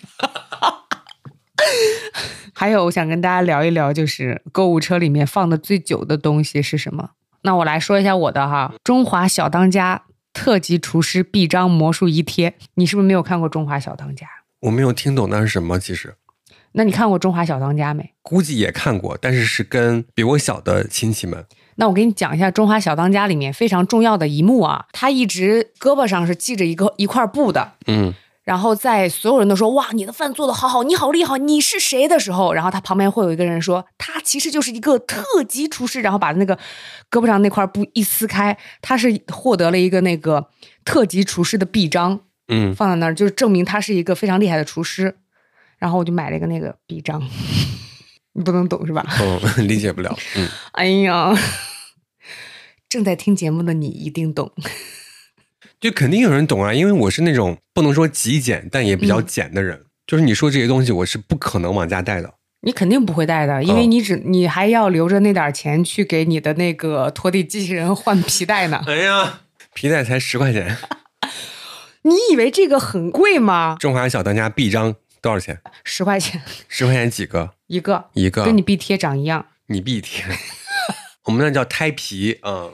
还有，我想跟大家聊一聊，就是购物车里面放的最久的东西是什么？那我来说一下我的哈，中华小当家特级厨师臂章魔术一贴。你是不是没有看过中华小当家？我没有听懂那是什么，其实那你看过中华小当家没？估计也看过，但是是跟比我小的亲戚们。那我给你讲一下《中华小当家》里面非常重要的一幕啊，他一直胳膊上是系着一个一块布的，嗯，然后在所有人都说哇你的饭做的好好，你好厉害，你是谁的时候，然后他旁边会有一个人说他其实就是一个特级厨师，然后把那个胳膊上那块布一撕开，他是获得了一个那个特级厨师的臂章，嗯，放在那儿就是证明他是一个非常厉害的厨师。然后我就买了一个那个臂章，你不能懂是吧？哦，理解不了。嗯，哎呀，正在听节目的你一定懂。就肯定有人懂啊，因为我是那种不能说极简，但也比较简的人。就是你说这些东西，我是不可能往家带的。你肯定不会带的，因为哦你只你还要留着那点钱去给你的那个拖地机器人换皮带呢。哎呀，皮带才十块钱，你以为这个很贵吗？中华小当家臂章多少钱？十块钱十块钱几个？一个，一个？跟你臂贴长一样。你臂贴，我们那叫胎皮，嗯，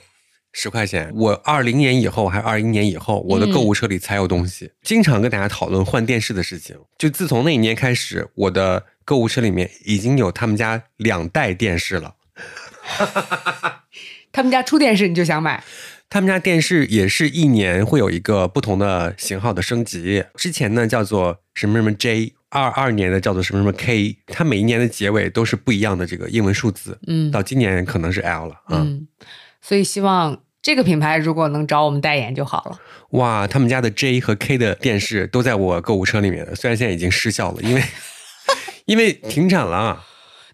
十块钱。我二零年以后还是二一年以后，我的购物车里才有东西。经常跟大家讨论换电视的事情。就自从那一年开始，我的购物车里面已经有他们家两代电视了。他们家出电视你就想买，他们家电视也是一年会有一个不同的型号的升级。之前呢叫做什么什么 J，二二年的叫做什么什么 K，它每一年的结尾都是不一样的这个英文数字。嗯到今年可能是 L 了啊。嗯，所以希望这个品牌如果能找我们代言就好了。哇，他们家的 J 和 K 的电视都在我购物车里面了，虽然现在已经失效了，因为 因为停产了，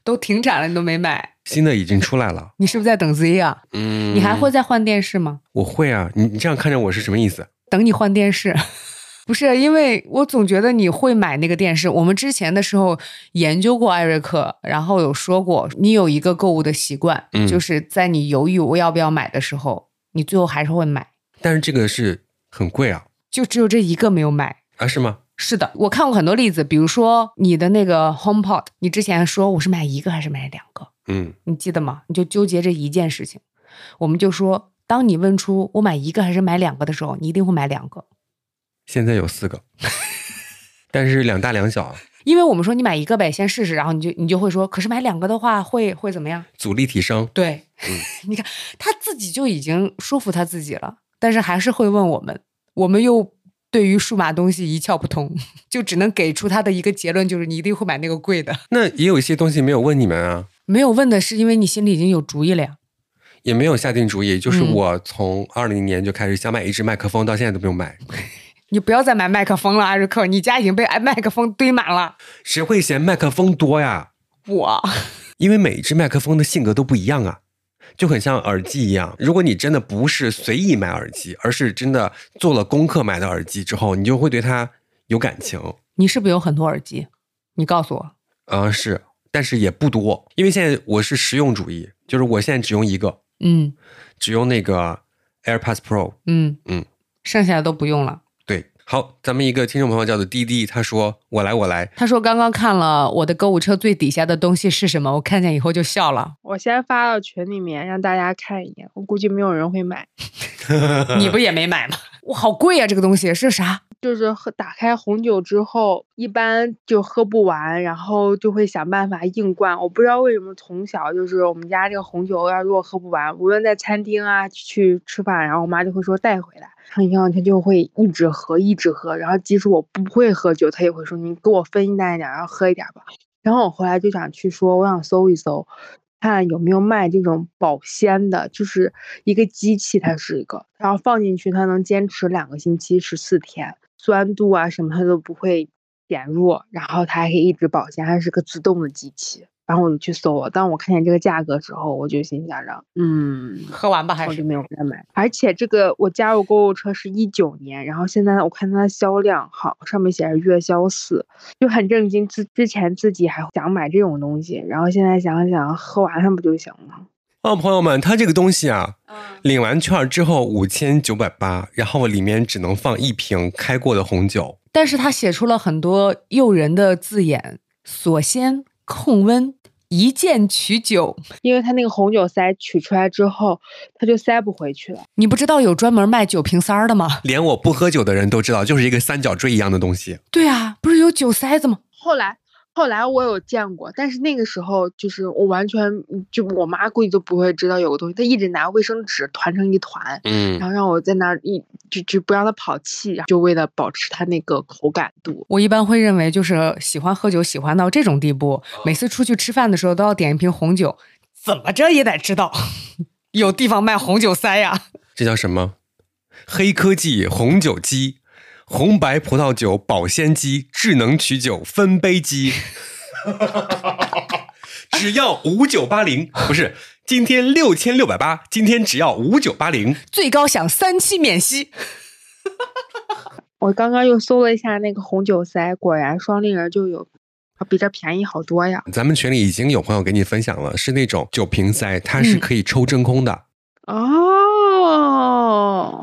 都停产了，你都没买，新的已经出来了。你是不是在等 Z 啊？嗯，你还会再换电视吗？我会啊，你你这样看着我是什么意思？等你换电视。不是，因为我总觉得你会买那个电视。我们之前的时候研究过艾瑞克，然后有说过，你有一个购物的习惯，嗯就是在你犹豫我要不要买的时候，你最后还是会买，但是这个是很贵啊就只有这一个没有买。啊是吗？是的，我看过很多例子，比如说你的那个 HomePod，你之前说我是买一个还是买两个，嗯，你记得吗？你就纠结这一件事情。我们就说，当你问出我买一个还是买两个的时候，你一定会买两个，现在有四个，但是两大两小啊，因为我们说你买一个呗，先试试，然后你就你就会说，可是买两个的话会会怎么样？阻力提升。对，你看他自己就已经说服他自己了，但是还是会问我们，我们又对于数码东西一窍不通，就只能给出他的一个结论，就是你一定会买那个贵的。那也有一些东西没有问你们啊，没有问的是因为你心里已经有主意了呀。也没有下定主意。就是嗯我从二零年就开始想买一支麦克风，到现在都没有买。你不要再买麦克风了，艾瑞克，你家已经被麦克风堆满了。谁会嫌麦克风多呀？我 因为每一只麦克风的性格都不一样啊，就很像耳机一样。如果你真的不是随意买耳机，而是真的做了功课买的耳机之后，你就会对它有感情。你是不是有很多耳机？你告诉我。啊、是，但是也不多，因为现在我是实用主义，就是我现在只用一个，嗯只用那个 AirPods Pro。嗯嗯，剩下的都不用了。对，好，咱们一个听众朋友叫做滴滴，他说：“我来，我来。他说刚刚看了我的购物车最底下的东西是什么，我看见以后就笑了。我先发到群里面让大家看一眼，我估计没有人会买。你不也没买吗？我，好贵啊！这个东西是啥？就是喝打开红酒之后，一般就喝不完，然后就会想办法硬灌。我不知道为什么从小就是我们家这个红酒要如果喝不完，无论在餐厅啊去吃饭，然后我妈就会说带回来，然后她就会一直喝一直喝，然后即使我不会喝酒，她也会说你给我分一担一点，然后喝一点吧。然后我后来就想去说，我想搜一搜，看有没有卖这种保鲜的，就是一个机器，它是一个，然后放进去，它能坚持两个星期十四天，酸度啊什么它都不会减弱，然后它还可以一直保鲜，它是个自动的机器。然后我就去搜了，当我看见这个价格之后，我就心想着，嗯，喝完吧还？我就是没有再买。而且这个我加入购物车是一九年，然后现在我看它的销量好，上面写着月销四，就很震惊。之之前自己还想买这种东西，然后现在想想喝完它不就行了？”哦，朋友们，它这个东西啊，领完券儿之后五千九百八，然后里面只能放一瓶开过的红酒。但是它写出了很多诱人的字眼，锁鲜、控温、一键取酒。因为它那个红酒塞取出来之后，它就塞不回去了。你不知道有专门卖酒瓶塞儿的吗？连我不喝酒的人都知道，就是一个三角锥一样的东西。对啊，不是有酒塞子吗？后来，后来我有见过，但是那个时候就是我完全就我妈估计都不会知道有个东西，她一直拿卫生纸团成一团，嗯然后让我在那儿一就就不让它跑气，就为了保持它那个口感度。我一般会认为，就是喜欢喝酒，喜欢到这种地步，每次出去吃饭的时候都要点一瓶红酒，怎么着也得知道 有地方卖红酒塞呀。这叫什么？黑科技红酒机，红白葡萄酒保鲜机，智能取酒分杯机。只要五九八零，不是今天六千六百八，今天只要五九八零。最高享三期免息。我刚刚又搜了一下那个红酒塞，果然双立人就有，比这便宜好多呀。咱们群里已经有朋友给你分享了，是那种酒瓶塞，它是嗯可以抽真空的。哦，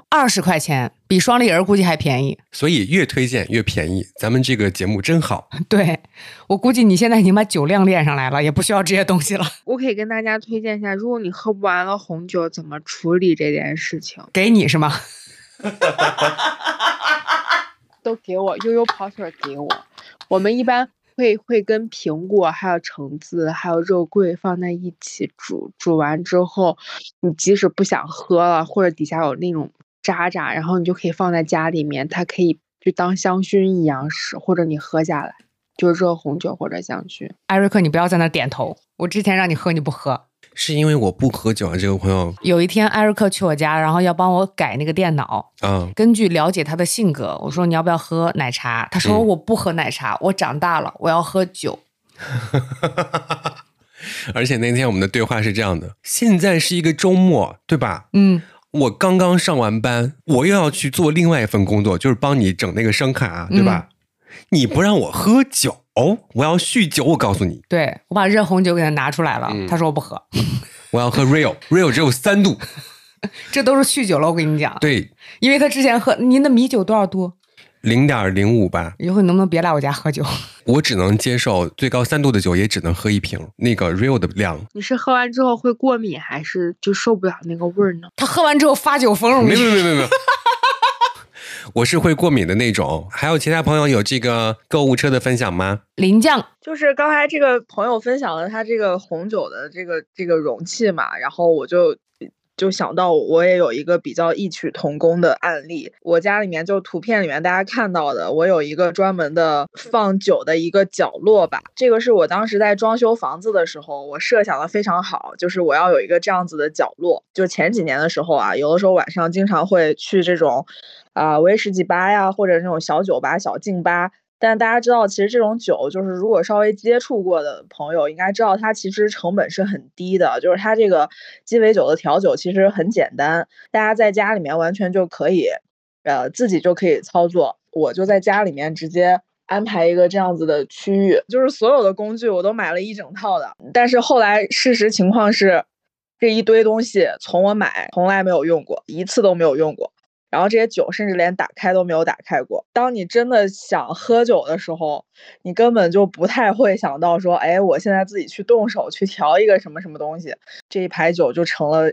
二十块钱比双立人估计还便宜。所以越推荐越便宜。咱们这个节目真好。对我估计你现在已经把酒量练上来了，也不需要这些东西了。我可以跟大家推荐一下，如果你喝不完了红酒，怎么处理这件事情。给你是吗？都给我，悠悠跑腿给我。我们一般会会跟苹果、还有橙子、还有肉桂放在一起煮，煮完之后，你即使不想喝了，或者底下有那种渣渣，然后你就可以放在家里面，它可以就当香薰一样使，或者你喝下来，就是热红酒或者香薰。艾瑞克，你不要在那点头。我之前让你喝，你不喝。是因为我不喝酒啊，这个朋友有一天，艾瑞克去我家，然后要帮我改那个电脑。啊，根据了解他的性格，我说你要不要喝奶茶？他说嗯我不喝奶茶，我长大了，我要喝酒。而且那天我们的对话是这样的：现在是一个周末，对吧？嗯，我刚刚上完班，我又要去做另外一份工作，就是帮你整那个声卡，对吧？你不让我喝酒，我要酗酒。我告诉你，对我把热红酒给他拿出来了，嗯他说我不喝。我要喝 real，real 只有三度。这都是酗酒了，我跟你讲。对，因为他之前喝您的米酒多少度？零点零五吧。以后你能不能别来我家喝酒？我只能接受最高三度的酒，也只能喝一瓶那个 real 的量。你是喝完之后会过敏，还是就受不了那个味儿呢？他喝完之后发酒疯，没有没有没有没有，我是会过敏的那种。还有其他朋友有这个购物车的分享吗？林酱就是刚才这个朋友分享了他这个红酒的这个这个容器嘛，然后我就就想到我也有一个比较异曲同工的案例。我家里面就图片里面大家看到的，我有一个专门的放酒的一个角落吧。这个是我当时在装修房子的时候，我设想的非常好，就是我要有一个这样子的角落。就前几年的时候啊，有的时候晚上经常会去这种啊、威士忌吧呀，或者那种小酒吧、小静吧。但大家知道，其实这种酒就是如果稍微接触过的朋友应该知道，它其实成本是很低的。就是它这个鸡尾酒的调酒其实很简单，大家在家里面完全就可以，呃，自己就可以操作。我就在家里面直接安排一个这样子的区域，就是所有的工具我都买了一整套的。但是后来事实情况是，这一堆东西从我买从来没有用过，一次都没有用过。然后这些酒甚至连打开都没有打开过。当你真的想喝酒的时候，你根本就不太会想到说，哎，我现在自己去动手去调一个什么什么东西，这一排酒就成了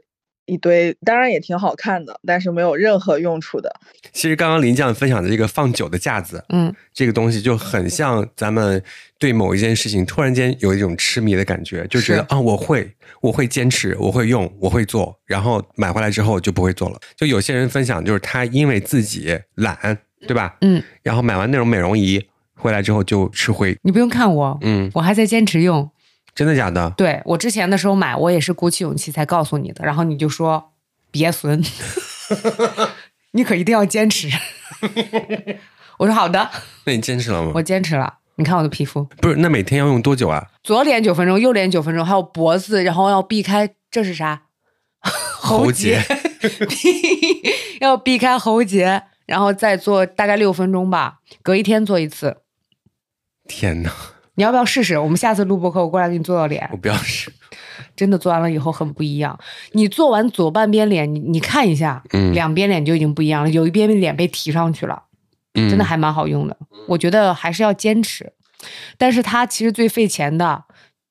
一堆，当然也挺好看的，但是没有任何用处的。其实刚刚林酱分享的这个放酒的架子，嗯，这个东西就很像咱们对某一件事情突然间有一种痴迷的感觉，就觉得是啊，我会，我会坚持，我会用，我会做，然后买回来之后就不会做了。就有些人分享，就是他因为自己懒，对吧？嗯，然后买完那种美容仪回来之后就吃灰。你不用看我，嗯，我还在坚持用。真的假的？对我之前的时候买，我也是鼓起勇气才告诉你的，然后你就说别损，你可一定要坚持。我说好的，那你坚持了吗我？坚持了。你看我的皮肤，不是，那每天要用多久啊？左脸九分钟，右脸九分钟，还有脖子，然后要避开，这是啥？喉结避 要避开喉结，然后再做大概六分钟吧，隔一天做一次。天哪，你要不要试试？我们下次录播课，我过来给你做做脸我，不要试。真的做完了以后很不一样。你做完左半边脸，你你看一下，嗯两边脸就已经不一样了，有一边脸被提上去了，嗯，真的还蛮好用的。我觉得还是要坚持，但是它其实最费钱的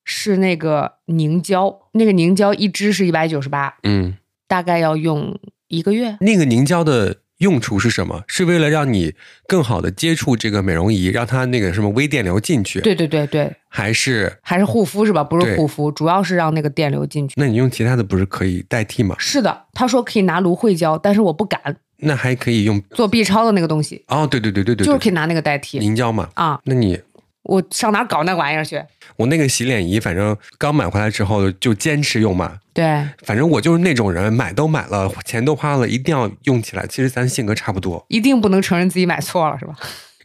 是那个凝胶，那个凝胶一支是一百九十八，嗯，大概要用一个月。那个凝胶的用处是什么？是为了让你更好的接触这个美容仪，让它那个什么微电流进去？，对对对对，还是还是护肤是吧？不是护肤，主要是让那个电流进去。那你用其他的不是可以代替吗？是的，他说可以拿芦荟胶，但是我不敢那还可以用做 B 超的那个东西，哦，对对对对对，对就是可以拿那个代替凝胶嘛。啊。那你我上哪搞那玩意儿去？我那个洗脸仪，反正刚买回来之后就坚持用嘛。对，反正我就是那种人，买都买了，钱都花了，一定要用起来。其实咱性格差不多。一定不能承认自己买错了，是吧？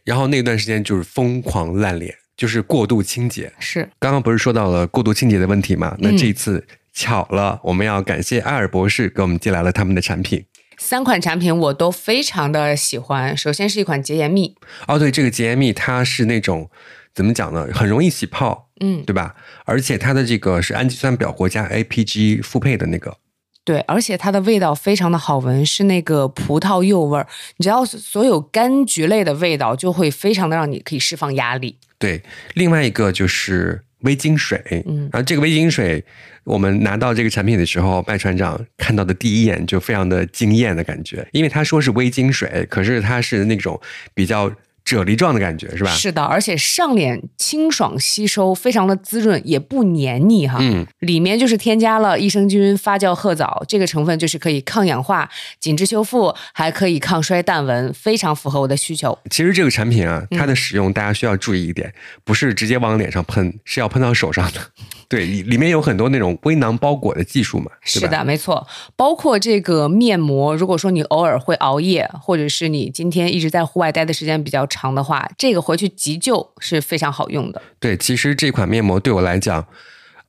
然后那段时间就是疯狂烂脸，就是过度清洁。是，刚刚不是说到了过度清洁的问题嘛？那嗯这一次巧了，我们要感谢艾尔博士给我们寄来了他们的产品。三款产品我都非常的喜欢。首先是一款洁颜蜜，哦，对，这个洁颜蜜它是那种怎么讲呢？很容易起泡，嗯，对吧？而且它的这个是氨基酸表活加 APG 复配的那个，对，而且它的味道非常的好闻，是那个葡萄柚味儿。你知道所有柑橘类的味道，就会非常的让你可以释放压力。对。另外一个就是微晶水，嗯然后这个微晶水，我们拿到这个产品的时候，麦船长看到的第一眼就非常的惊艳的感觉，因为他说是微晶水，可是它是那种比较啫喱状的感觉，是吧？是的，而且上脸清爽吸收，非常的滋润，也不黏腻哈。嗯，里面就是添加了益生菌发酵褐藻，这个成分就是可以抗氧化、紧致修复，还可以抗衰淡纹，非常符合我的需求。其实这个产品啊，嗯它的使用大家需要注意一点，不是直接往脸上喷，是要喷到手上的。对，里里面有很多那种微囊包裹的技术嘛，是的，没错，包括这个面膜，如果说你偶尔会熬夜，或者是你今天一直在户外待的时间比较长的话，这个回去急救是非常好用的。对，其实这款面膜对我来讲，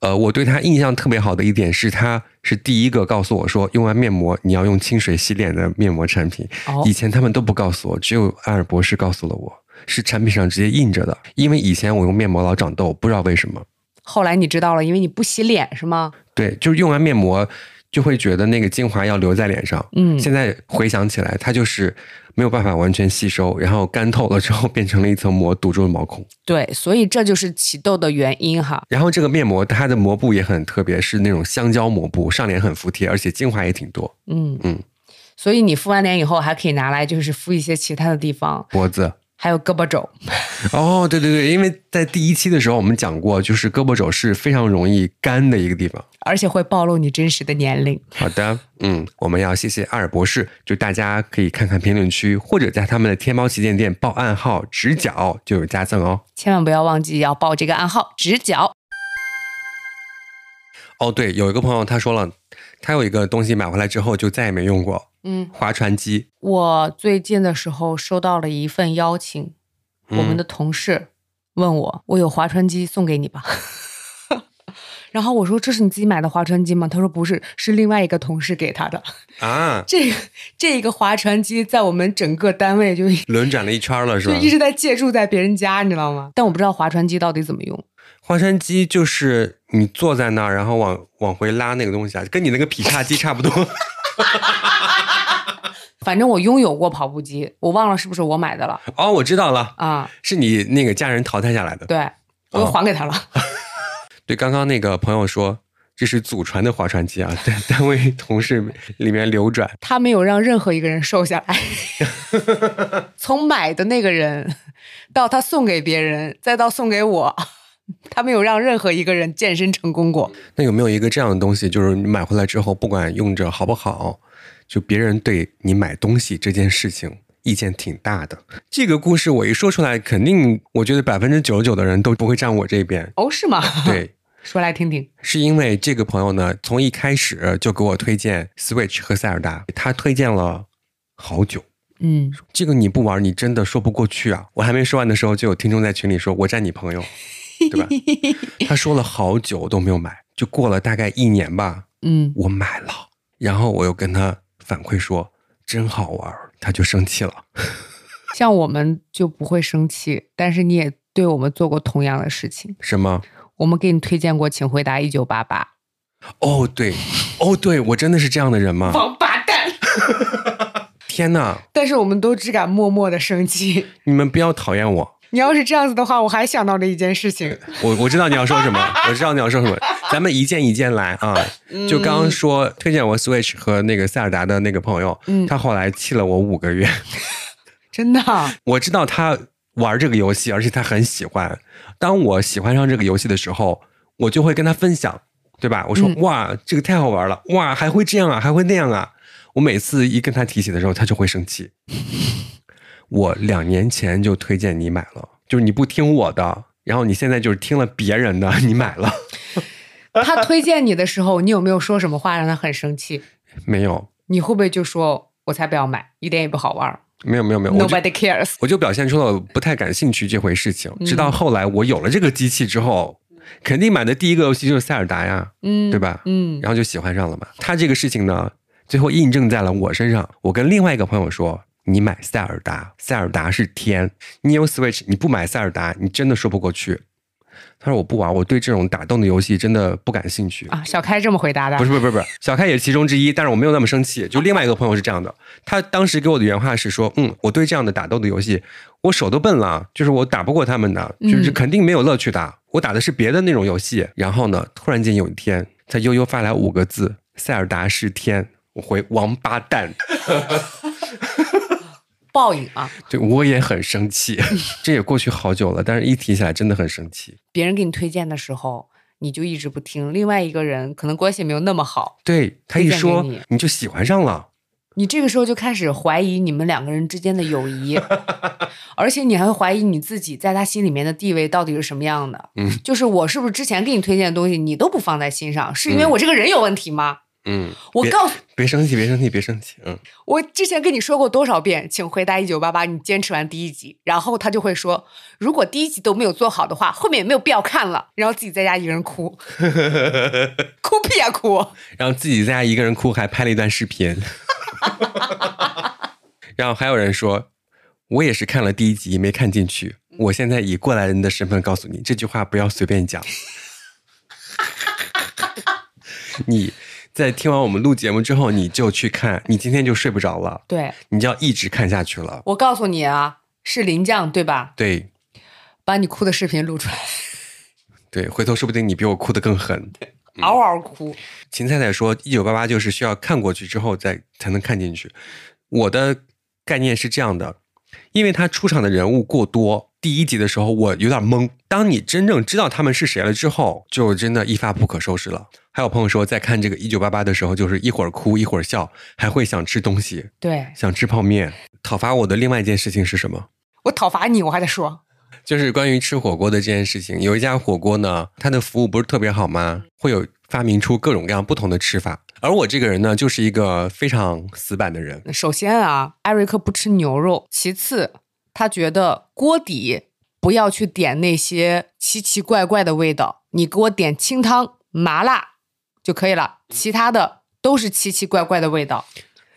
呃，我对它印象特别好的一点是，它是第一个告诉我说，用完面膜你要用清水洗脸的面膜产品。哦以前他们都不告诉我，只有艾尔博士告诉了我，是产品上直接印着的。因为以前我用面膜老长痘，不知道为什么。后来你知道了，因为你不洗脸是吗？对，就是用完面膜就会觉得那个精华要留在脸上。嗯现在回想起来，它就是没有办法完全吸收，然后干透了之后变成了一层膜，堵住了毛孔。对，所以这就是起痘的原因哈。然后这个面膜它的膜布也很特别，是那种香蕉膜布，上脸很服帖，而且精华也挺多。嗯嗯，所以你敷完脸以后还可以拿来就是敷一些其他的地方，脖子，还有胳膊肘。哦，对对对，因为在第一期的时候我们讲过，就是胳膊肘是非常容易干的一个地方。而且会暴露你真实的年龄。好的，嗯，我们要谢谢阿尔博士，就大家可以看看评论区，或者在他们的天猫旗舰店报暗号“直角”就有加赠哦。千万不要忘记要报这个暗号“直角哦，对，有一个朋友他说了，他有一个东西买回来之后就再也没用过”。嗯，划船机。我最近的时候收到了一份邀请，我们嗯的同事问我：“我有划船机送给你吧？” 然后我说：“这是你自己买的划船机吗？”他说：“不是，是另外一个同事给他的。啊，这个这个划船机在我们整个单位就轮转了一圈了是吧？就一直在借住在别人家，你知道吗？但我不知道划船机到底怎么用。划船机就是你坐在那儿，然后往往回拉那个东西啊，跟你那个劈叉机差不多。反正我拥有过跑步机，我忘了是不是我买的了哦，我知道了，啊？是你那个家人淘汰下来的。对，我又还给他了。对，刚刚那个朋友说这是祖传的划船机啊，在单位同事里面流转。他没有让任何一个人瘦下来，从买的那个人到他送给别人，再到送给我，他没有让任何一个人健身成功过。那有没有一个这样的东西，就是你买回来之后，不管用着好不好，就别人对你买东西这件事情意见挺大的？这个故事我一说出来，肯定我觉得百分之九十九的人都不会站我这边。哦，是吗？，对，说来听听。是因为这个朋友呢，从一开始就给我推荐 Switch 和塞尔达，他推荐了好久。嗯，这个你不玩，你真的说不过去啊！我还没说完的时候，就有听众在群里说：“我占你朋友，对吧？” 他说了好久都没有买，就过了大概一年吧，嗯，我买了，然后我又跟他反馈说：“真好玩。”他就生气了。像我们就不会生气，但是你也对我们做过同样的事情。什么？我们给你推荐过《请回答一九八八哦，对，哦，对，我真的是这样的人吗》，？王八蛋！天哪！但是我们都只敢默默的生气。你们不要讨厌我。你要是这样子的话，我还想到了一件事情。我我知道你要说什么，我知道你要说什么，咱们一件一件来啊。就刚刚说推荐我 Switch 和那个塞尔达的那个朋友，嗯他后来气了我五个月。真的啊，我知道他玩这个游戏，而且他很喜欢。当我喜欢上这个游戏的时候，我就会跟他分享，对吧？我说、嗯哇，这个太好玩了，哇，还会这样啊，还会那样啊。我每次一跟他提起的时候，他就会生气。我两年前就推荐你买了，就是你不听我的，然后你现在就是听了别人的，你买了 他推荐你的时候，你有没有说什么话让他很生气？没有？你会不会就说“我才不要买，一点也不好玩没有没有没有，，Nobody cares”？我就表现出了不太感兴趣这回事情。直到后来我有了这个机器之后，肯定买的第一个游戏就是塞尔达呀，嗯，对吧？嗯，然后就喜欢上了嘛。他这个事情呢，最后印证在了我身上。我跟另外一个朋友说：“你买塞尔达，塞尔达是天。你有 Switch，你不买塞尔达，你真的说不过去。”他说：“我不玩，我对这种打斗的游戏真的不感兴趣。啊，小开这么回答的，不是不是不是不是，小开也是其中之一，但是我没有那么生气。就另外一个朋友是这样的，他当时给我的原话是说：“嗯，我对这样的打斗的游戏，我手都笨了，就是我打不过他们的，就是嗯肯定没有乐趣的。我打的是别的那种游戏。”然后呢，突然间有一天，他悠悠发来五个字：“塞尔达是天。”我回王八蛋，报应啊！对我也很生气。这也过去好久了，但是一提起来真的很生气。别人给你推荐的时候，你就一直不听；另外一个人可能关系没有那么好，对他一说你你就喜欢上了。你这个时候就开始怀疑你们两个人之间的友谊，而且你还会怀疑你自己在他心里面的地位到底是什么样的。嗯，就是我是不是之前给你推荐的东西你都不放在心上，是因为我这个人有问题吗？嗯，我告诉别生气，别生气，别生气。嗯，我之前跟你说过多少遍，请回答一九八八。你坚持完第一集，然后他就会说，如果第一集都没有做好的话，后面也没有必要看了。然后自己在家一个人哭，哭屁呀、哭！然后自己在家一个人哭，还拍了一段视频。然后还有人说，我也是看了第一集没看进去，我现在以过来人的身份告诉你，这句话不要随便讲。你在听完我们录节目之后，你就去看，你今天就睡不着了，对你就要一直看下去了。我告诉你啊，是林酱对吧？对把你哭的视频录出来，对，回头说不定你比我哭的更狠。嗷嗷哭。秦太太说，一九八八就是需要看过去之后再才能看进去。我的概念是这样的，因为他出场的人物过多，第一集的时候我有点懵。当你真正知道他们是谁了之后，就真的一发不可收拾了。还有朋友说，在看这个一九八八的时候，就是一会儿哭一会儿笑，还会想吃东西，对想吃泡面。讨伐我的另外一件事情是什么？我讨伐你，我还得说，就是关于吃火锅的这件事情，有一家火锅呢，它的服务不是特别好吗？会有发明出各种各样不同的吃法。而我这个人呢，就是一个非常死板的人。首先啊，艾瑞克不吃牛肉，其次他觉得锅底不要去点那些奇奇怪怪的味道，你给我点清汤麻辣就可以了，其他的都是奇奇怪怪的味道。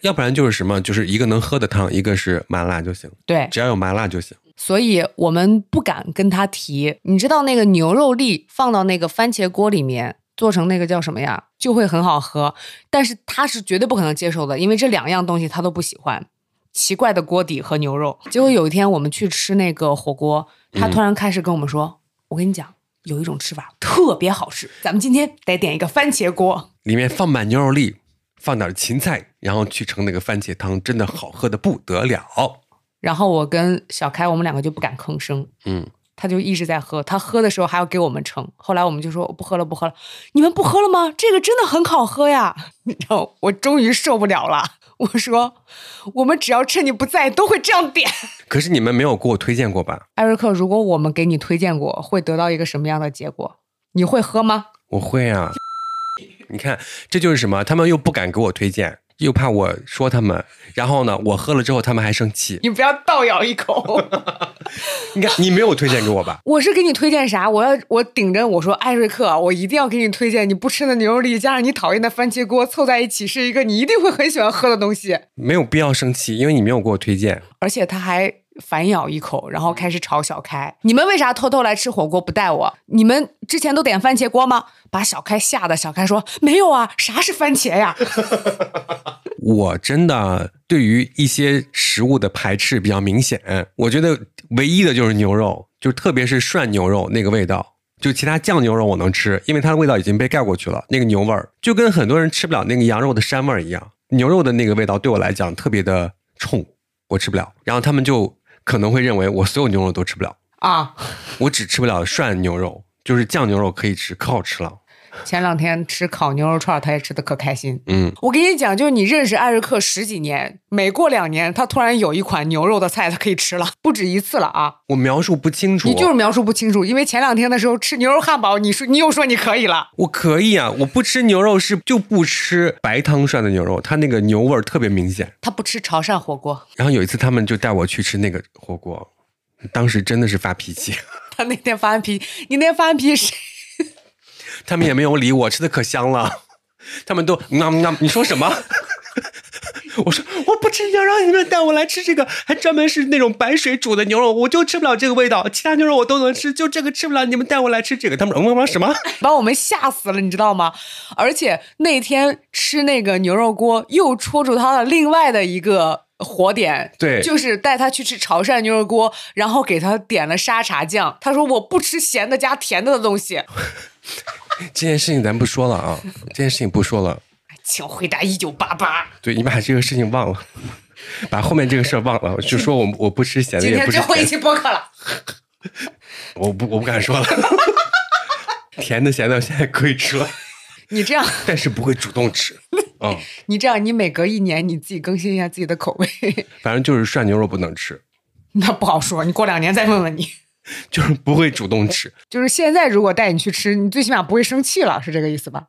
要不然就是什么，就是一个能喝的汤，一个是麻辣就行，对，只要有麻辣就行。所以我们不敢跟他提。你知道那个牛肉粒放到那个番茄锅里面做成那个叫什么呀，就会很好喝。但是他是绝对不可能接受的，因为这两样东西他都不喜欢。奇怪的锅底和牛肉。结果有一天我们去吃那个火锅，他突然开始跟我们说：“我跟你讲，有一种吃法特别好吃，咱们今天得点一个番茄锅。里面放满牛肉粒，放点芹菜，然后去盛那个番茄汤，真的好喝的不得了。”然后我跟小开我们两个就不敢吭声。嗯，他就一直在喝，他喝的时候还要给我们盛。后来我们就说我不喝了，不喝了。你们不喝了吗？这个真的很好喝呀！然后我终于受不了了，我说我们只要趁你不在都会这样点。可是你们没有给我推荐过吧？艾瑞克，如果我们给你推荐过，会得到一个什么样的结果？你会喝吗？我会啊。你看，这就是什么？他们又不敢给我推荐，又怕我说他们。然后呢，我喝了之后，他们还生气。你不要倒咬一口。你看，你没有推荐给我吧？我是给你推荐啥？我要我顶着我说艾瑞克，我一定要给你推荐你不吃的牛肉粒加上你讨厌的番茄锅凑在一起，是一个你一定会很喜欢喝的东西。没有必要生气，因为你没有给我推荐。而且他还反咬一口，然后开始吵小开：“你们为啥偷偷来吃火锅不带我？你们之前都点番茄锅吗？”把小开吓得，小开说：“没有啊，啥是番茄呀？” 我真的对于一些食物的排斥比较明显，我觉得唯一的就是牛肉，就特别是涮牛肉那个味道。就其他酱牛肉我能吃，因为它的味道已经被盖过去了，那个牛味儿就跟很多人吃不了那个羊肉的膻味儿一样。牛肉的那个味道对我来讲特别的冲，我吃不了。然后他们就可能会认为我所有牛肉都吃不了，啊！我只吃不了涮牛肉，就是酱牛肉可以吃，可好吃了。前两天吃烤牛肉串，他也吃的可开心。嗯，我跟你讲，就是你认识艾瑞克十几年，每过两年，他突然有一款牛肉的菜，他可以吃了，不止一次了啊！我描述不清楚，你就是描述不清楚，因为前两天的时候吃牛肉汉堡，你说你又说你可以了，我可以啊，我不吃牛肉是就不吃白汤涮的牛肉，它那个牛味儿特别明显。他不吃潮汕火锅，然后有一次他们就带我去吃那个火锅，当时真的是发脾气，他那天发完脾气，你那天发完脾气谁？他们也没有理我，吃的可香了，他们都那那你说什么？我说我不吃牛肉，你们带我来吃这个，还专门是那种白水煮的牛肉，我就吃不了这个味道，其他牛肉我都能吃，就这个吃不了。你们带我来吃这个，他们嗯嗯嗯什么？把我们吓死了，你知道吗？而且那天吃那个牛肉锅，又戳住他的另外的一个火点，对就是带他去吃潮汕牛肉锅，然后给他点了沙茶酱。他说我不吃咸的加甜的的东西，这件事情咱不说了啊，这件事情不说了。请回答一九八八。对你把这个事情忘了，把后面这个事儿忘了，就说我我不吃咸的，今也不吃甜，天最后一期播客了，我不我不敢说了。甜的咸的现在可以吃了，你这样，但是不会主动吃。嗯，你这样，你每隔一年你自己更新一下自己的口味，反正就是涮牛肉不能吃，那不好说。你过两年再问问你。就是不会主动吃，就是现在如果带你去吃，你最起码不会生气了，是这个意思吧？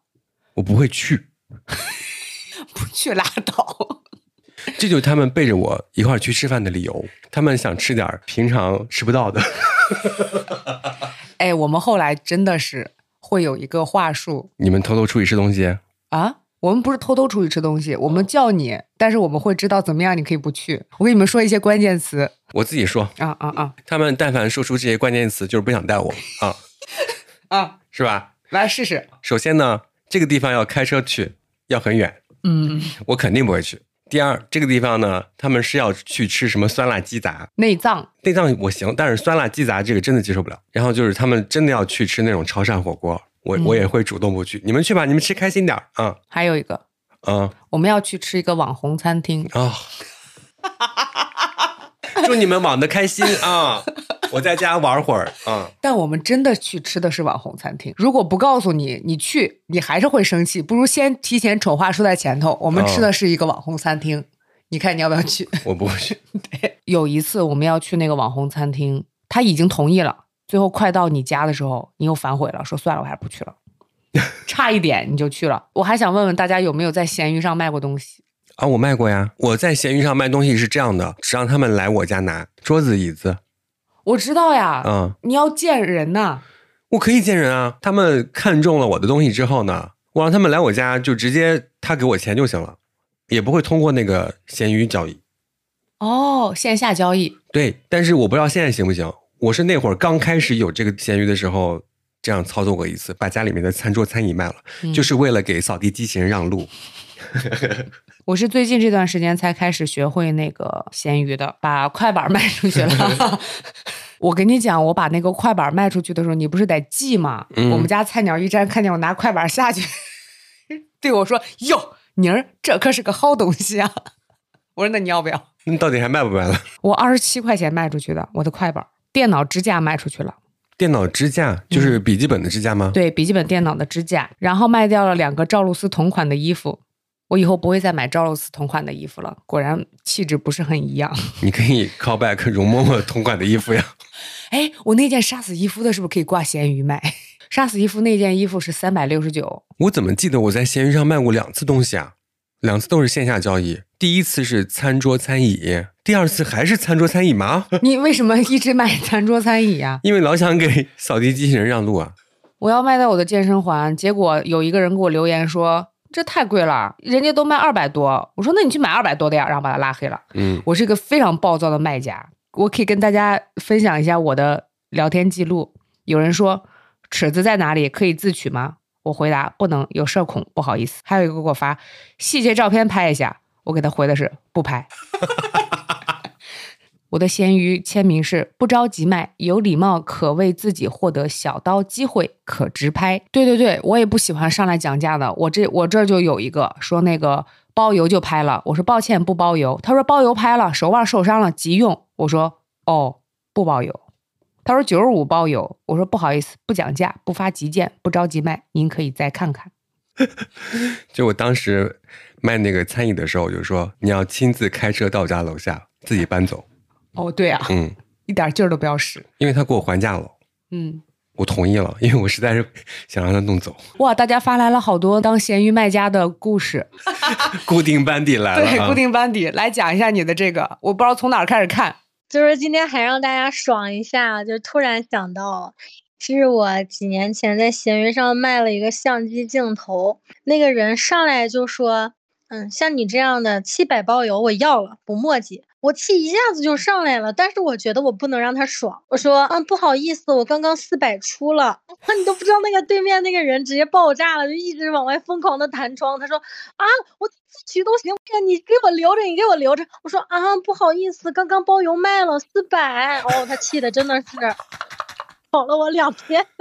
我不会去。不去拉倒。这就是他们背着我一块儿去吃饭的理由。他们想吃点儿平常吃不到的。哎，我们后来真的是会有一个话术你们偷偷出去吃东西，啊，我们不是偷偷出去吃东西，我们叫你，但是我们会知道怎么样你可以不去。我给你们说一些关键词我自己说。啊啊啊他们但凡说出这些关键词，就是不想带我 啊，啊！是吧？来试试。首先呢，这个地方要开车去，要很远，嗯，我肯定不会去。第二，这个地方呢，他们是要去吃什么酸辣鸡杂，内脏内脏我行，但是酸辣鸡杂这个真的接受不了。然后就是他们真的要去吃那种潮汕火锅，我、嗯我也会主动不去。你们去吧，你们吃开心点儿啊还有一个，啊我们要去吃一个网红餐厅，啊！祝你们网的开心啊！我在家玩会儿啊。但我们真的去吃的是网红餐厅。如果不告诉你，你去你还是会生气。不如先提前丑话说在前头，我们吃的是一个网红餐厅，你看你要不要去？我不会去，有一次我们要去那个网红餐厅，他已经同意了，最后快到你家的时候，你又反悔了，说算了，我还是不去了。差一点你就去了。我还想问问大家有没有在闲鱼上卖过东西？啊，我卖过呀。我在闲鱼上卖东西是这样的，只让他们来我家拿桌子、椅子，我知道呀，嗯，你要见人呐、我可以见人啊。他们看中了我的东西之后呢，我让他们来我家，就直接他给我钱就行了，也不会通过那个闲鱼交易。哦，线下交易，对，但是我不知道现在行不行。我是那会儿刚开始有这个闲鱼的时候，这样操作过一次，把家里面的餐桌餐椅卖了，嗯就是为了给扫地机器人让路。我是最近这段时间才开始学会那个闲鱼的，把快板卖出去了。我跟你讲，我把那个快板卖出去的时候，你不是得记吗？嗯我们家菜鸟驿站看见我拿快板下去，对我说：“哟，宁儿，这可是个好东西啊！”我说：“那你要不要那到底还卖不卖了？？”我二十七块钱卖出去的，我的快板，电脑支架卖出去了。电脑支架就是笔记本的支架吗？对，笔记本电脑的支架，然后卖掉了两个赵露思同款的衣服。我以后不会再买赵露思同款的衣服了，果然气质不是很一样。你可以 call back 容嬷嬷同款的衣服呀。哎，我那件杀死伊夫的是不是可以挂闲鱼卖？杀死伊夫那件衣服是三百六十九，我怎么记得我在闲鱼上卖过两次东西啊？两次都是线下交易，第一次是餐桌餐椅，第二次还是餐桌餐椅吗？你为什么一直买餐桌餐椅呀、因为老想给扫地机器人让路啊。我要卖掉我的健身环，结果有一个人给我留言说这太贵了，人家都卖二百多。我说那你去买二百多的呀，然后把他拉黑了。嗯，我是一个非常暴躁的卖家，我可以跟大家分享一下我的聊天记录。有人说尺子在哪里，可以自取吗？我回答不能，有社恐，不好意思。还有一个给我发细节照片拍一下，我给他回的是不拍。我的闲鱼签名是不着急卖，有礼貌可为自己获得小刀机会，可直拍。对对对，我也不喜欢上来讲价的。我这我这儿就有一个说那个包邮就拍了，我说抱歉不包邮。他说包邮拍了，手腕受伤了急用。我说哦不包邮。他说九十五包邮，我说不好意思不讲价，不发急件，不着急卖，您可以再看看。就我当时卖那个餐椅的时候，我就说你要亲自开车到我家楼下，自己搬走。哦对啊，嗯，一点劲儿都不要使。因为他给我还价了，嗯。我同意了，因为我实在是想让他弄走。哇，大家发来了好多当闲鱼卖家的故事，固定班底来了、啊，对，固定班底来讲一下你的这个，我不知道从哪儿开始看。就是今天还让大家爽一下，就突然想到，是我几年前在闲鱼上卖了一个相机镜头，那个人上来就说：“嗯，像你这样的七百包邮，我要了，不墨迹。”我气一下子就上来了，但是我觉得我不能让他爽，我说：“嗯，不好意思，我刚刚四百出了。”你都不知道那个对面那个人直接爆炸了，就一直往外疯狂的弹窗。他说：“啊，我自取都行，这个你给我留着，你给我留着。”我说：“啊，不好意思，刚刚包邮卖了四百。”哦，他气的真的是跑了我两天。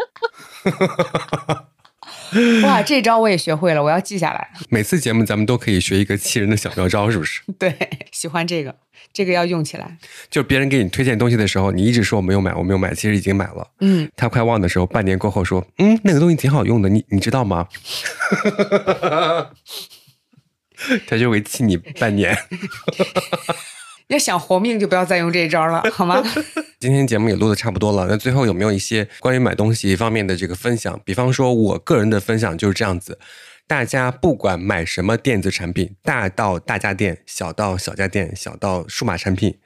哇，这招我也学会了，我要记下来。每次节目咱们都可以学一个气人的小妙招，是不是？对，喜欢这个，这个要用起来。就别人给你推荐东西的时候，你一直说我没有买，我没有买，其实已经买了。嗯，他快忘的时候，半年过后说，嗯，那个东西挺好用的，你你知道吗？他就会气你半年。要想活命就不要再用这一招了，好吗？今天节目也录的差不多了，那最后有没有一些关于买东西方面的这个分享？比方说，我个人的分享就是这样子：大家不管买什么电子产品，大到大家电，小到小家电，小到数码产品，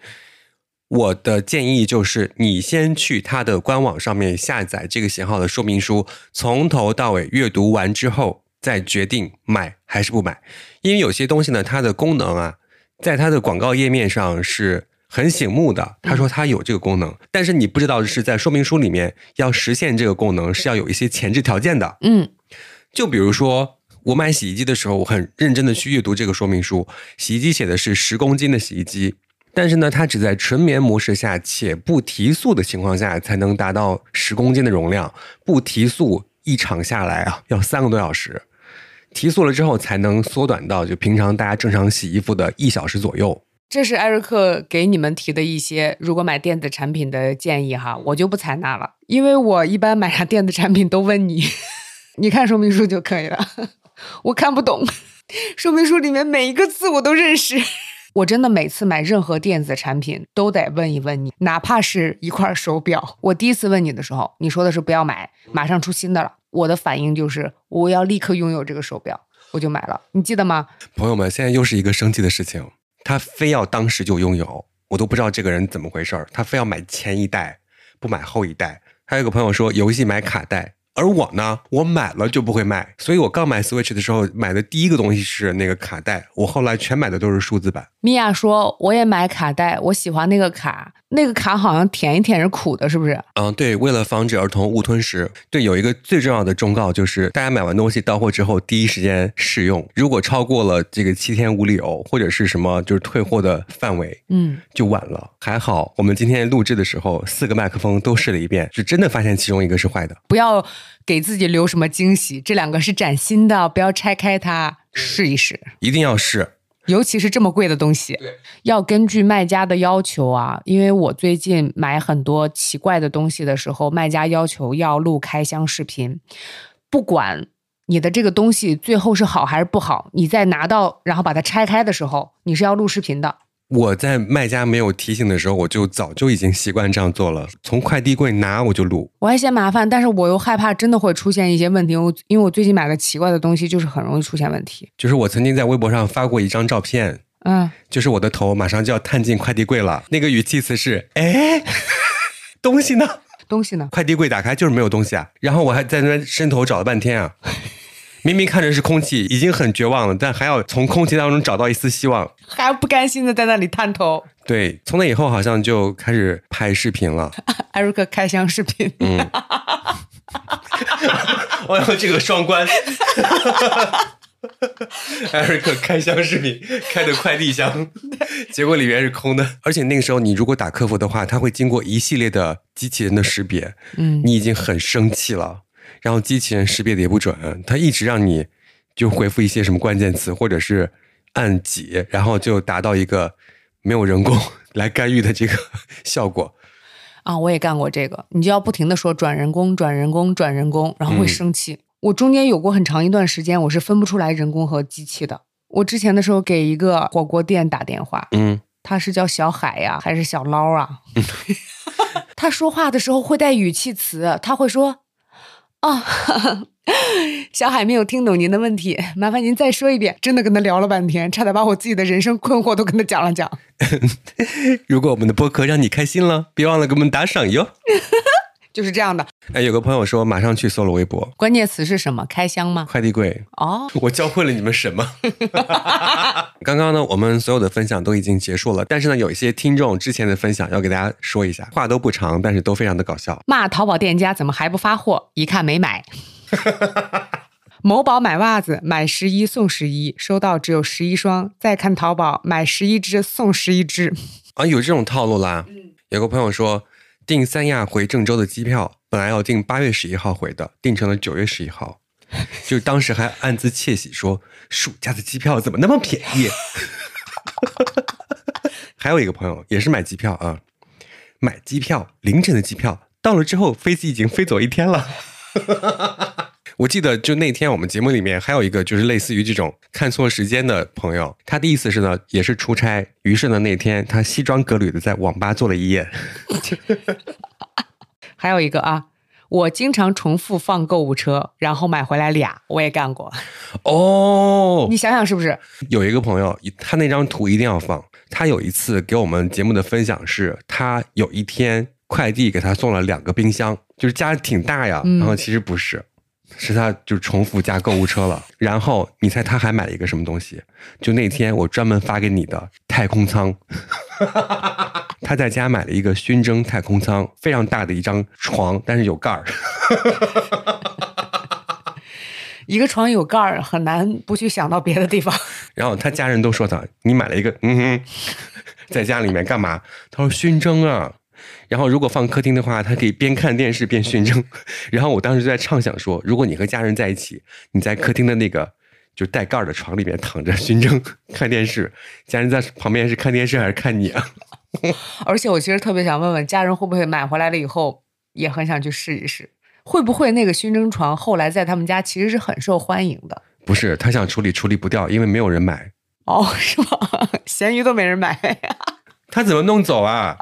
我的建议就是，你先去它的官网上面下载这个型号的说明书，从头到尾阅读完之后，再决定买还是不买。因为有些东西呢，它的功能啊，在它的广告页面上是很醒目的，他说它有这个功能，但是你不知道的是在说明书里面要实现这个功能是要有一些前置条件的。嗯就比如说，我买洗衣机的时候，我很认真的去阅读这个说明书。洗衣机写的是十公斤的洗衣机，但是呢，它只在纯棉模式下且不提速的情况下才能达到十公斤的容量。不提速，一场下来啊，要三个多小时。提速了之后，才能缩短到就平常大家正常洗衣服的一小时左右。这是艾瑞克给你们提的一些如果买电子产品的建议哈，我就不采纳了，因为我一般买啥电子产品都问你，你看说明书就可以了，我看不懂，说明书里面每一个字我都认识。我真的每次买任何电子产品都得问一问你，哪怕是一块手表。我第一次问你的时候，你说的是不要买，马上出新的了。我的反应就是我要立刻拥有这个手表，我就买了。你记得吗？朋友们，现在又是一个生气的事情，他非要当时就拥有，我都不知道这个人怎么回事儿，他非要买前一代，不买后一代。还有个朋友说，游戏买卡带。而我呢，我买了就不会卖，所以我刚买 Switch 的时候买的第一个东西是那个卡带，我后来全买的都是数字版。米娅说，我也买卡带，我喜欢那个卡，那个卡好像舔一舔是苦的，是不是？嗯，对，为了防止儿童误吞食，对，有一个最重要的忠告就是，大家买完东西到货之后第一时间试用，如果超过了这个七天无理由或者是什么就是退货的范围，嗯，就晚了。还好我们今天录制的时候四个麦克风都试了一遍，是真的发现其中一个是坏的。不要。给自己留什么惊喜？这两个是崭新的，不要拆开它，试一试，一定要试。尤其是这么贵的东西，要根据卖家的要求啊。因为我最近买很多奇怪的东西的时候，卖家要求要录开箱视频，不管你的这个东西最后是好还是不好，你在拿到然后把它拆开的时候，你是要录视频的。我在卖家没有提醒的时候，我就早就已经习惯这样做了。从快递柜拿我就录，我还嫌麻烦，但是我又害怕真的会出现一些问题。我因为我最近买的奇怪的东西，就是很容易出现问题。就是我曾经在微博上发过一张照片，嗯，就是我的头马上就要探进快递柜了，那个语气词是：哎，东西呢？东西呢？快递柜打开就是没有东西啊！然后我还在那边伸头找了半天啊。明明看着是空气，已经很绝望了，但还要从空气当中找到一丝希望，还要不甘心的在那里探头。对，从那以后好像就开始拍视频了。艾瑞克开箱视频，嗯，我要这个双关。艾瑞克开箱视频开的快递箱，结果里面是空的。而且那个时候你如果打客服的话，他会经过一系列的机器人的识别。嗯，你已经很生气了。然后机器人识别的也不准，它一直让你就回复一些什么关键词，或者是按几，然后就达到一个没有人工 来干预的这个 效果。啊，我也干过这个，你就要不停的说转人工、转人工、转人工，然后会生气。我中间有过很长一段时间，我是分不出来人工和机器的。我之前的时候给一个火锅店打电话，嗯，他是叫小海呀，还是小捞啊？他说话的时候会带语气词，他会说。哦，小海没有听懂您的问题，麻烦您再说一遍。真的跟他聊了半天，差点把我自己的人生困惑都跟他讲了讲。如果我们的播客让你开心了，别忘了给我们打赏哟。就是这样的。哎，有个朋友说马上去搜了微博，关键词是什么？开箱吗？快递柜。哦，我教会了你们什么？刚刚呢，我们所有的分享都已经结束了，但是呢，有一些听众之前的分享要给大家说一下，话都不长，但是都非常的搞笑。骂淘宝店家怎么还不发货？一看没买。某宝买袜子，买十一送十一，收到只有十一双。再看淘宝，买十一只送十一只。啊，有这种套路啦。有个朋友说。订三亚回郑州的机票，本来要订八月十一号回的，订成了九月十一号，就当时还暗自窃喜，说暑假的机票怎么那么便宜？还有一个朋友也是买机票啊，买机票凌晨的机票到了之后，飞机已经飞走一天了。我记得就那天我们节目里面还有一个就是类似于这种看错时间的朋友，他的意思是呢，也是出差，于是呢那天他西装革履的在网吧坐了一夜。还有一个啊，我经常重复放购物车，然后买回来俩，我也干过。哦，你想想是不是？有一个朋友，他那张图一定要放。他有一次给我们节目的分享是，他有一天快递给他送了两个冰箱，就是家挺大呀，然后其实不是。是他就重复加购物车了，然后你猜他还买了一个什么东西？就那天我专门发给你的太空舱，他在家买了一个熏蒸太空舱，非常大的一张床，但是有盖儿。一个床有盖儿，很难不去想到别的地方。然后他家人都说他，你买了一个，嗯哼，在家里面干嘛？他说熏蒸啊。然后如果放客厅的话，他可以边看电视边熏蒸。然后我当时就在畅想说，如果你和家人在一起，你在客厅的那个就带盖儿的床里面躺着熏蒸看电视，家人在旁边是看电视还是看你啊？而且我其实特别想问问家人会不会买回来了以后也很想去试一试，会不会那个熏蒸床后来在他们家其实是很受欢迎的？不是，他想处理处理不掉，因为没有人买。哦，是吗？咸鱼都没人买呀。他怎么弄走啊？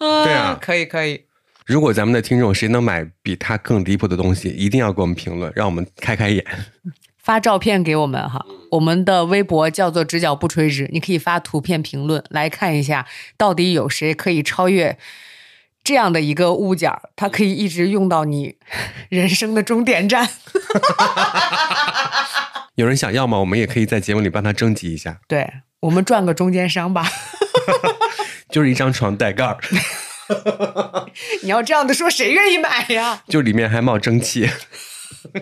对啊可以可以。如果咱们的听众谁能买比他更离谱的东西，一定要给我们评论，让我们开开眼。发照片给我们哈，我们的微博叫做“直角不垂直”，你可以发图片评论来看一下，到底有谁可以超越这样的一个物件儿，它可以一直用到你人生的终点站。有人想要吗？我们也可以在节目里帮他征集一下，对我们赚个中间商吧。就是一张床带盖儿，你要这样的说，谁愿意买呀？就里面还冒蒸汽，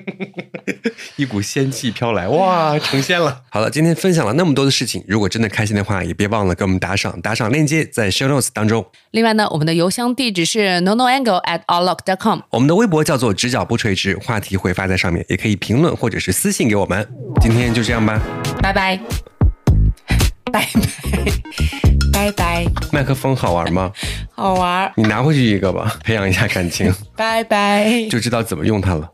一股仙气飘来，哇，成仙了！好了，今天分享了那么多的事情，如果真的开心的话，也别忘了给我们打赏，打赏链接在 show notes 当中。另外呢，我们的邮箱地址是 no no angle at alllock dot com。我们的微博叫做直角不垂直，话题会发在上面，也可以评论或者是私信给我们。今天就这样吧，拜拜，拜拜，拜拜，麦克风好玩吗？好玩，你拿回去一个吧，培养一下感情，拜拜。就知道怎么用它了。